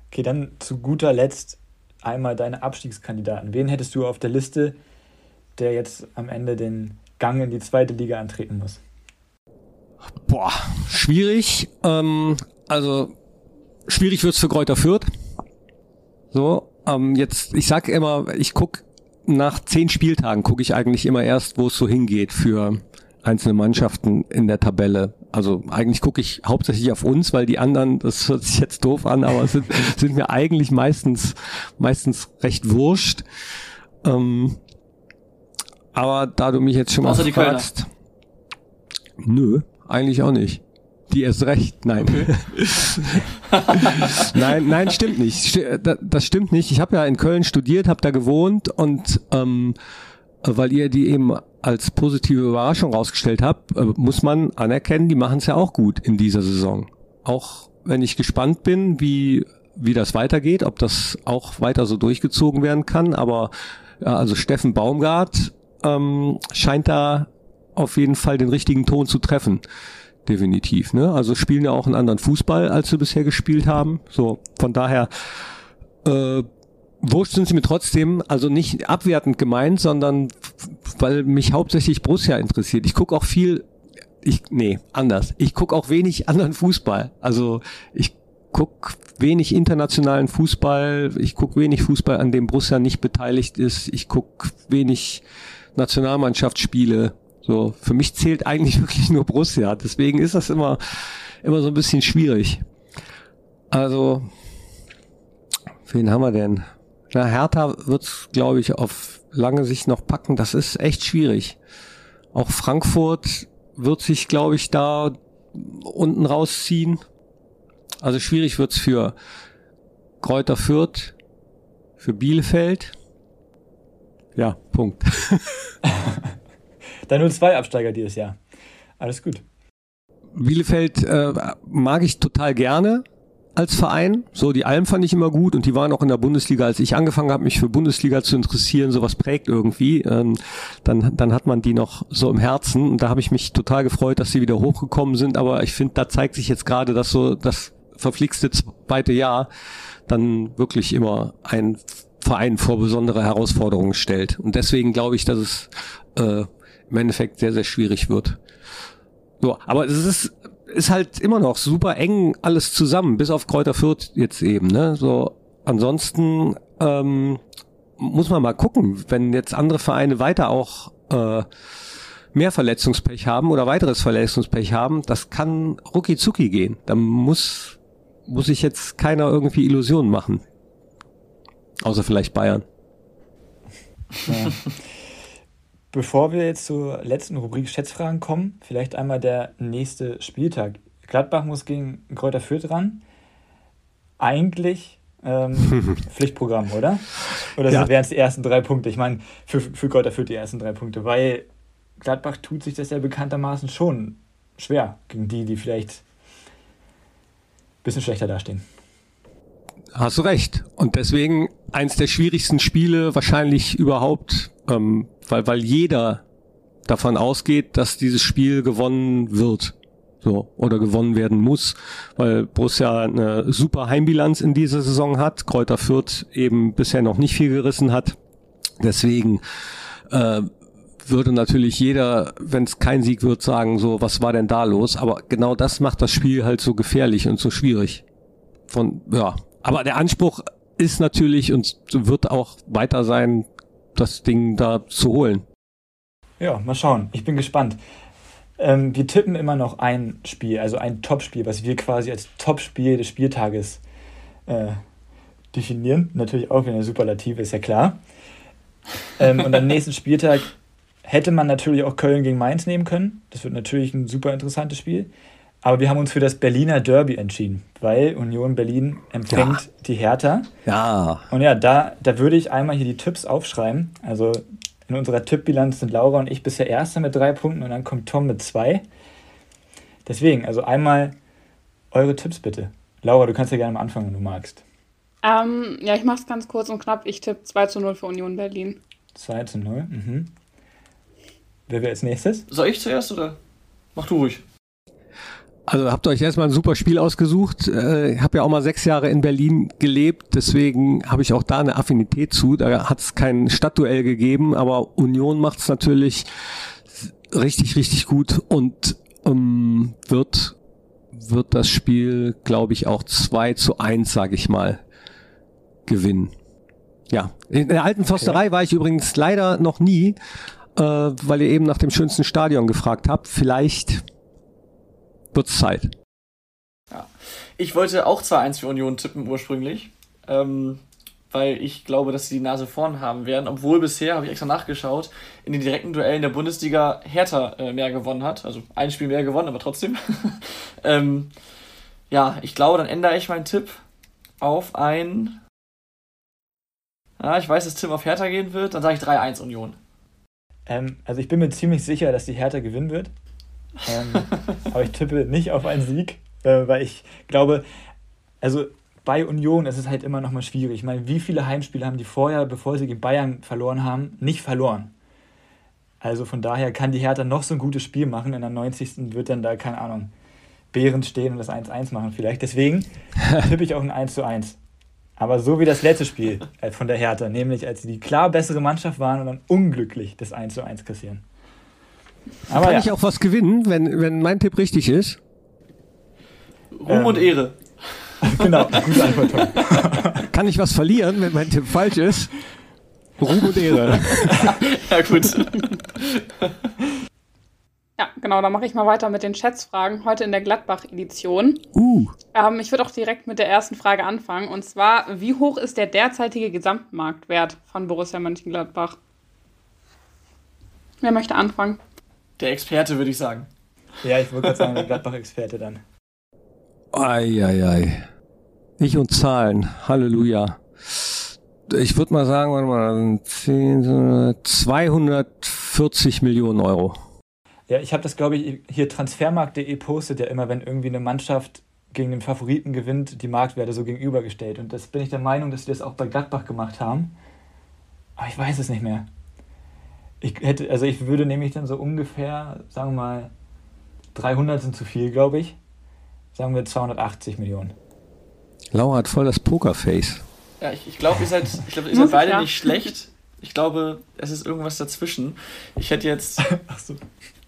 Speaker 3: Okay, dann zu guter Letzt einmal deine Abstiegskandidaten. Wen hättest du auf der Liste, der jetzt am Ende den Gang in die zweite Liga antreten muss?
Speaker 4: Boah, schwierig. Ähm, also schwierig wird es für Kräuter Fürth. So, ähm, jetzt, ich sag immer, ich guck nach zehn Spieltagen gucke ich eigentlich immer erst, wo es so hingeht für einzelne Mannschaften in der Tabelle. Also eigentlich gucke ich hauptsächlich auf uns, weil die anderen, das hört sich jetzt doof an, aber sind, sind mir eigentlich meistens, meistens recht wurscht. Ähm, aber da du mich jetzt schon mal Außer fragst, nö, eigentlich auch nicht. Die erst recht, nein. Okay. nein, nein, stimmt nicht. Das stimmt nicht. Ich habe ja in Köln studiert, habe da gewohnt und ähm, weil ihr die eben als positive Überraschung rausgestellt habt, äh, muss man anerkennen, die machen es ja auch gut in dieser Saison. Auch wenn ich gespannt bin, wie, wie das weitergeht, ob das auch weiter so durchgezogen werden kann. Aber ja, also Steffen Baumgart ähm, scheint da auf jeden Fall den richtigen Ton zu treffen. Definitiv. Ne? Also spielen ja auch einen anderen Fußball, als sie bisher gespielt haben. So, von daher äh, wurscht sind sie mir trotzdem, also nicht abwertend gemeint, sondern weil mich hauptsächlich Borussia interessiert. Ich gucke auch viel, ich, nee, anders. Ich gucke auch wenig anderen Fußball. Also ich guck wenig internationalen Fußball, ich guck wenig Fußball, an dem Borussia nicht beteiligt ist, ich guck wenig Nationalmannschaftsspiele. So, für mich zählt eigentlich wirklich nur Borussia. Deswegen ist das immer, immer so ein bisschen schwierig. Also, wen haben wir denn? Na, Hertha wird's, glaube ich, auf lange Sicht noch packen. Das ist echt schwierig. Auch Frankfurt wird sich, glaube ich, da unten rausziehen. Also schwierig wird's für Kräuter Fürth, für Bielefeld. Ja, Punkt.
Speaker 3: da nur zwei Absteiger dieses Jahr. Alles gut.
Speaker 4: Bielefeld äh, mag ich total gerne als Verein. So, die Alm fand ich immer gut und die waren auch in der Bundesliga, als ich angefangen habe, mich für Bundesliga zu interessieren, sowas prägt irgendwie. Ähm, dann, dann hat man die noch so im Herzen und da habe ich mich total gefreut, dass sie wieder hochgekommen sind. Aber ich finde, da zeigt sich jetzt gerade, dass so das verflixte zweite Jahr dann wirklich immer ein Verein vor besondere Herausforderungen stellt. Und deswegen glaube ich, dass es äh, im Endeffekt sehr, sehr schwierig wird. So, aber es ist ist halt immer noch super eng alles zusammen, bis auf Kräuter Fürth jetzt eben. Ne? So ansonsten ähm, muss man mal gucken, wenn jetzt andere Vereine weiter auch äh, mehr Verletzungspech haben oder weiteres Verletzungspech haben, das kann rucki zucki gehen. Da muss muss sich jetzt keiner irgendwie Illusionen machen. Außer vielleicht Bayern.
Speaker 3: Ja. Bevor wir jetzt zur letzten Rubrik Schätzfragen kommen, vielleicht einmal der nächste Spieltag. Gladbach muss gegen Kräuter Fürth ran. Eigentlich ähm, Pflichtprogramm, oder? Oder ja. wären es die ersten drei Punkte? Ich meine, für, für Kräuter Fürth die ersten drei Punkte, weil Gladbach tut sich das ja bekanntermaßen schon schwer gegen die, die vielleicht ein bisschen schlechter dastehen.
Speaker 4: Hast du recht. Und deswegen eins der schwierigsten Spiele wahrscheinlich überhaupt ähm, weil, weil jeder davon ausgeht, dass dieses Spiel gewonnen wird. So, oder gewonnen werden muss, weil Borussia eine super Heimbilanz in dieser Saison hat, Kräuter Fürth eben bisher noch nicht viel gerissen hat. Deswegen äh, würde natürlich jeder, wenn es kein Sieg wird, sagen, so, was war denn da los? Aber genau das macht das Spiel halt so gefährlich und so schwierig. Von, ja. Aber der Anspruch ist natürlich und wird auch weiter sein, das Ding da zu holen.
Speaker 3: Ja, mal schauen. Ich bin gespannt. Ähm, wir tippen immer noch ein Spiel, also ein Topspiel, was wir quasi als Topspiel des Spieltages äh, definieren. Natürlich auch wieder eine Superlative, ist ja klar. Ähm, und am nächsten Spieltag hätte man natürlich auch Köln gegen Mainz nehmen können. Das wird natürlich ein super interessantes Spiel. Aber wir haben uns für das Berliner Derby entschieden, weil Union Berlin empfängt ja. die Hertha.
Speaker 4: Ja.
Speaker 3: Und ja, da, da würde ich einmal hier die Tipps aufschreiben. Also in unserer Tippbilanz sind Laura und ich bisher Erster mit drei Punkten und dann kommt Tom mit zwei. Deswegen, also einmal eure Tipps bitte. Laura, du kannst ja gerne mal anfangen, wenn du magst.
Speaker 5: Ähm, ja, ich mache es ganz kurz und knapp. Ich tippe 2 zu 0 für Union Berlin.
Speaker 3: 2 zu 0, mhm. Wer wäre als nächstes?
Speaker 2: Soll ich zuerst oder? Mach du ruhig.
Speaker 4: Also habt ihr euch erstmal ein super Spiel ausgesucht. Äh, ich habe ja auch mal sechs Jahre in Berlin gelebt, deswegen habe ich auch da eine Affinität zu. Da hat es kein Stadtduell gegeben, aber Union macht es natürlich richtig, richtig gut und ähm, wird, wird das Spiel, glaube ich, auch 2 zu 1, sage ich mal, gewinnen. Ja, in der alten Försterei okay. war ich übrigens leider noch nie, äh, weil ihr eben nach dem schönsten Stadion gefragt habt. Vielleicht wird's Zeit.
Speaker 2: Ja. Ich wollte auch 2-1 für Union tippen ursprünglich, ähm, weil ich glaube, dass sie die Nase vorn haben werden, obwohl bisher, habe ich extra nachgeschaut, in den direkten Duellen der Bundesliga Hertha äh, mehr gewonnen hat. Also ein Spiel mehr gewonnen, aber trotzdem. ähm, ja, ich glaube, dann ändere ich meinen Tipp auf ein. Ja, ich weiß, dass Tim auf Hertha gehen wird, dann sage ich 3-1 Union.
Speaker 3: Ähm, also ich bin mir ziemlich sicher, dass die Hertha gewinnen wird. Ähm, aber ich tippe nicht auf einen Sieg, äh, weil ich glaube, also bei Union ist es halt immer noch mal schwierig. Ich meine, wie viele Heimspiele haben die vorher, bevor sie gegen Bayern verloren haben, nicht verloren? Also von daher kann die Hertha noch so ein gutes Spiel machen. In der 90. wird dann da, keine Ahnung, Behren stehen und das 1-1 machen vielleicht. Deswegen tippe ich auch ein 1-1. Aber so wie das letzte Spiel äh, von der Hertha, nämlich als sie die klar bessere Mannschaft waren und dann unglücklich das 1-1 kassieren.
Speaker 4: Aber Kann ja. ich auch was gewinnen, wenn, wenn mein Tipp richtig ist?
Speaker 2: Ruhm ähm, und Ehre.
Speaker 3: Genau, gute Antwort.
Speaker 4: Kann ich was verlieren, wenn mein Tipp falsch ist? Ruhm und Ehre.
Speaker 2: ja, gut.
Speaker 5: Ja, genau, dann mache ich mal weiter mit den Schätzfragen. Heute in der Gladbach-Edition.
Speaker 4: Uh.
Speaker 5: Ähm, ich würde auch direkt mit der ersten Frage anfangen. Und zwar, wie hoch ist der derzeitige Gesamtmarktwert von Borussia Mönchengladbach? Wer möchte anfangen?
Speaker 2: Der Experte, würde ich sagen.
Speaker 3: Ja, ich würde gerade sagen, der Gladbach-Experte dann.
Speaker 4: Eieiei. Ich und Zahlen. Halleluja. Ich würde mal sagen, warte mal, 10, 240 Millionen Euro.
Speaker 3: Ja, ich habe das, glaube ich, hier transfermarkt.de postet ja immer, wenn irgendwie eine Mannschaft gegen den Favoriten gewinnt, die Marktwerte so gegenübergestellt. Und das bin ich der Meinung, dass sie das auch bei Gladbach gemacht haben. Aber ich weiß es nicht mehr. Ich hätte, also ich würde nämlich dann so ungefähr, sagen wir mal, 300 sind zu viel, glaube ich. Sagen wir 280 Millionen.
Speaker 4: Laura hat voll das Pokerface.
Speaker 2: Ja, ich, ich glaube, ihr seid, ich glaub, ihr seid beide ja. nicht schlecht. Ich glaube, es ist irgendwas dazwischen. Ich hätte jetzt. Ach so.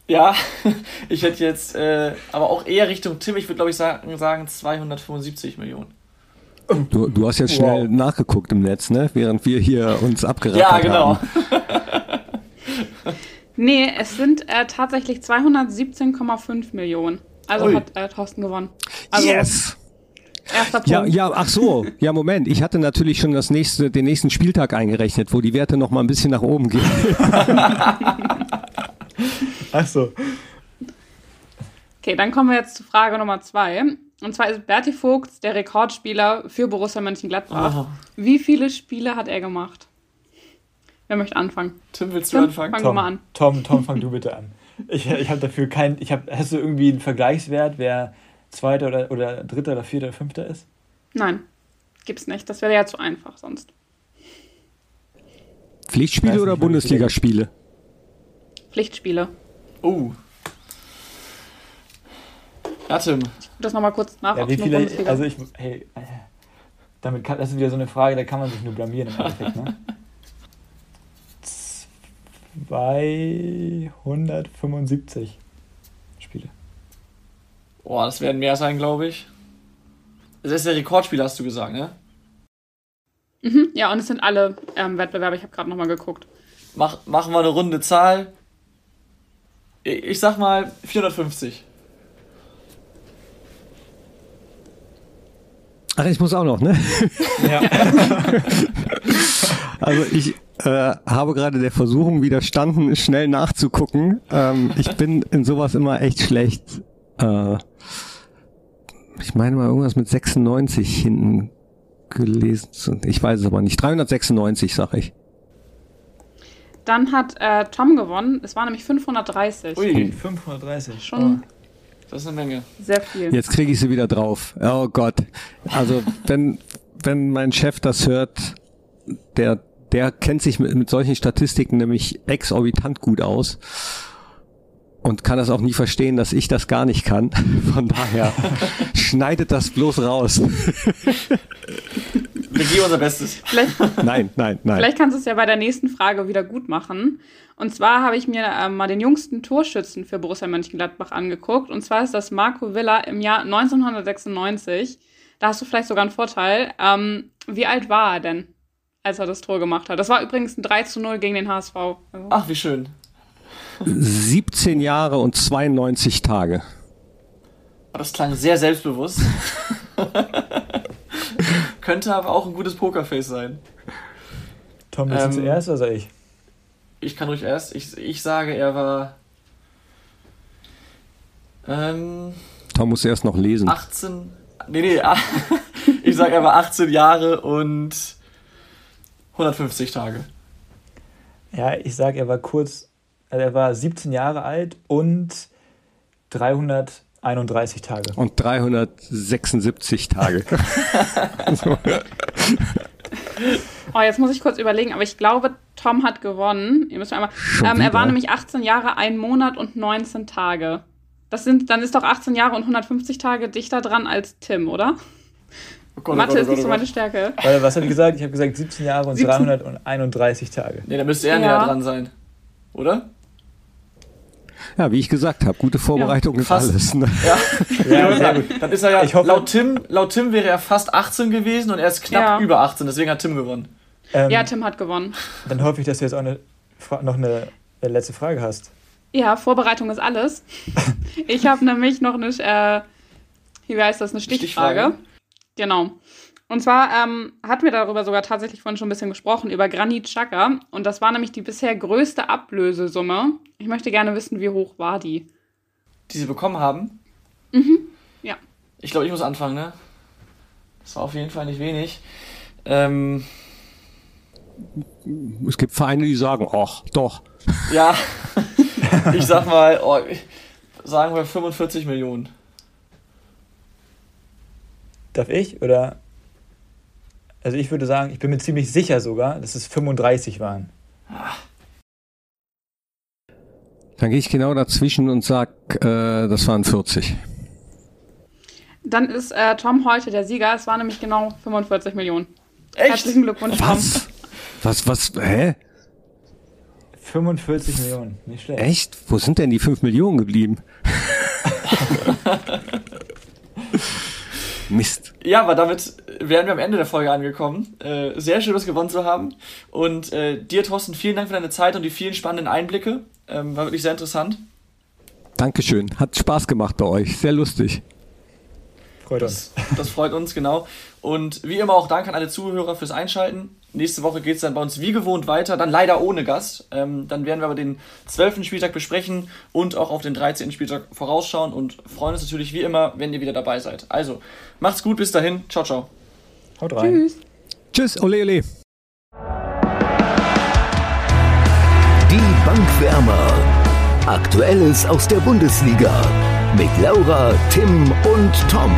Speaker 2: Ja, ich hätte jetzt, äh, aber auch eher Richtung Tim, ich würde glaube ich sagen, sagen 275 Millionen.
Speaker 4: Du, du hast jetzt schnell wow. nachgeguckt im Netz, ne? Während wir hier uns abgerappert haben. Ja, genau.
Speaker 5: Nee, es sind äh, tatsächlich 217,5 Millionen. Also Ui. hat äh, Thorsten gewonnen. Also,
Speaker 4: yes! Erster Punkt. Ja, ja, ach so. Ja, Moment. Ich hatte natürlich schon das nächste, den nächsten Spieltag eingerechnet, wo die Werte noch mal ein bisschen nach oben gehen.
Speaker 3: ach so.
Speaker 5: Okay, dann kommen wir jetzt zu Frage Nummer zwei. Und zwar ist Berti Vogts der Rekordspieler für Borussia Mönchengladbach. Oh. Wie viele Spiele hat er gemacht? Wer möchte anfangen?
Speaker 2: Tim, willst du Tim, anfangen?
Speaker 5: Fang
Speaker 3: Tom,
Speaker 5: du mal an.
Speaker 3: Tom, Tom, fang du bitte an. Ich, ich habe dafür keinen. Ich hab, hast du irgendwie einen Vergleichswert, wer Zweiter oder, oder Dritter oder Vierter oder Fünfter ist?
Speaker 5: Nein, gibt's nicht. Das wäre ja zu einfach sonst.
Speaker 4: Pflichtspiele nicht, oder Bundesligaspiele?
Speaker 5: Pflichtspiele.
Speaker 2: Oh. Ja, Tim.
Speaker 5: Ich das nochmal kurz nach.
Speaker 3: Ja, wie viele, also ich, hey, damit kann, das ist wieder so eine Frage, da kann man sich nur blamieren im Endeffekt, ne? 275 Spiele.
Speaker 2: Boah, das werden mehr sein, glaube ich. Das ist der Rekordspieler, hast du gesagt, ne?
Speaker 5: Mhm, ja, und es sind alle ähm, Wettbewerbe. Ich habe gerade nochmal geguckt.
Speaker 2: Mach, machen wir eine runde Zahl. Ich sag mal 450.
Speaker 4: Ach, ich muss auch noch, ne? Ja. also ich äh, habe gerade der Versuchung widerstanden, schnell nachzugucken. Ähm, ich bin in sowas immer echt schlecht. Äh, ich meine mal irgendwas mit 96 hinten gelesen. Ich weiß es aber nicht. 396, sag ich.
Speaker 5: Dann hat äh, Tom gewonnen. Es war nämlich 530.
Speaker 3: Ui, 530.
Speaker 5: Schon.
Speaker 2: Oh. Das ist eine Menge.
Speaker 5: Sehr viel.
Speaker 4: Jetzt kriege ich sie wieder drauf. Oh Gott. Also wenn, wenn mein Chef das hört, der, der kennt sich mit, mit solchen Statistiken nämlich exorbitant gut aus und kann das auch nie verstehen, dass ich das gar nicht kann. Von daher schneidet das bloß raus.
Speaker 2: Wir geben unser Bestes.
Speaker 5: Vielleicht,
Speaker 4: nein, nein, nein.
Speaker 5: Vielleicht kannst du es ja bei der nächsten Frage wieder gut machen. Und zwar habe ich mir äh, mal den jüngsten Torschützen für Borussia Mönchengladbach angeguckt. Und zwar ist das Marco Villa im Jahr 1996. Da hast du vielleicht sogar einen Vorteil. Ähm, wie alt war er denn, als er das Tor gemacht hat? Das war übrigens ein 3 zu 0 gegen den HSV. Also.
Speaker 2: Ach, wie schön.
Speaker 4: 17 Jahre und 92 Tage.
Speaker 2: Das klang sehr selbstbewusst. Könnte aber auch ein gutes Pokerface sein.
Speaker 3: Tom, bist ähm, du zuerst oder ich?
Speaker 2: Ich kann ruhig erst. Ich, ich sage, er war. Ähm,
Speaker 4: Tom muss erst noch lesen.
Speaker 2: 18. Nee, nee. ich sage, er war 18 Jahre und 150 Tage.
Speaker 3: Ja, ich sage, er war kurz also er war 17 Jahre alt und 331 Tage.
Speaker 4: Und 376 Tage.
Speaker 5: oh, jetzt muss ich kurz überlegen, aber ich glaube, Tom hat gewonnen. Ihr müsst einmal. Ähm, er war nämlich 18 Jahre, ein Monat und 19 Tage. Das sind, dann ist doch 18 Jahre und 150 Tage dichter dran als Tim, oder? Oh Gott, Mathe oh Gott, ist nicht oh so meine Stärke.
Speaker 3: Weil, was habe ich gesagt? Ich habe gesagt 17 Jahre und 17. 331 Tage.
Speaker 2: Nee, da müsste er ja. näher dran sein. Oder?
Speaker 4: Ja, wie ich gesagt habe, gute Vorbereitung ja, ist alles. Ne?
Speaker 2: Ja. ja, sehr gut. Dann ist er ja, ich hoffe, laut, Tim, laut Tim wäre er fast 18 gewesen und er ist knapp ja. über 18, deswegen hat Tim gewonnen.
Speaker 5: Ähm, ja, Tim hat gewonnen.
Speaker 3: Dann hoffe ich, dass du jetzt auch eine, noch eine letzte Frage hast.
Speaker 5: Ja, Vorbereitung ist alles. ich habe nämlich noch eine, äh, wie heißt das, eine Stichfrage. Stichfrage. Genau. Und zwar ähm, hatten wir darüber sogar tatsächlich vorhin schon ein bisschen gesprochen, über Granit Xhaka. Und das war nämlich die bisher größte Ablösesumme. Ich möchte gerne wissen, wie hoch war die?
Speaker 2: Die sie bekommen haben?
Speaker 5: Mhm, ja.
Speaker 2: Ich glaube, ich muss anfangen, ne? Das war auf jeden Fall nicht wenig. Ähm,
Speaker 4: es gibt Vereine, die sagen, ach, doch.
Speaker 2: Ja, ich sag mal, oh, sagen wir 45 Millionen.
Speaker 3: Darf ich? Oder? Also ich würde sagen, ich bin mir ziemlich sicher sogar, dass es 35 waren.
Speaker 4: Dann gehe ich genau dazwischen und sag, äh, das waren 40.
Speaker 5: Dann ist äh, Tom heute der Sieger. Es waren nämlich genau 45 Millionen.
Speaker 2: Echt?
Speaker 5: Herzlichen Glückwunsch, Tom.
Speaker 4: Was? Was, was, hä?
Speaker 3: 45 Millionen, nicht schlecht.
Speaker 4: Echt? Wo sind denn die 5 Millionen geblieben? Mist.
Speaker 2: Ja, aber damit wären wir am Ende der Folge angekommen. Äh, sehr schön, das gewonnen zu haben. Und äh, dir, Thorsten, vielen Dank für deine Zeit und die vielen spannenden Einblicke. Ähm, war wirklich sehr interessant.
Speaker 4: Dankeschön. Hat Spaß gemacht bei euch. Sehr lustig.
Speaker 2: Freut uns. Das, das freut uns, genau. Und wie immer auch Dank an alle Zuhörer fürs Einschalten. Nächste Woche geht es dann bei uns wie gewohnt weiter, dann leider ohne Gast. Ähm, dann werden wir aber den 12. Spieltag besprechen und auch auf den 13. Spieltag vorausschauen und freuen uns natürlich wie immer, wenn ihr wieder dabei seid. Also, macht's gut, bis dahin. Ciao, ciao.
Speaker 3: Haut rein. Tschüss.
Speaker 4: Tschüss, ole, ole.
Speaker 1: Die Bankwärmer. Aktuelles aus der Bundesliga. Mit Laura, Tim und Tom.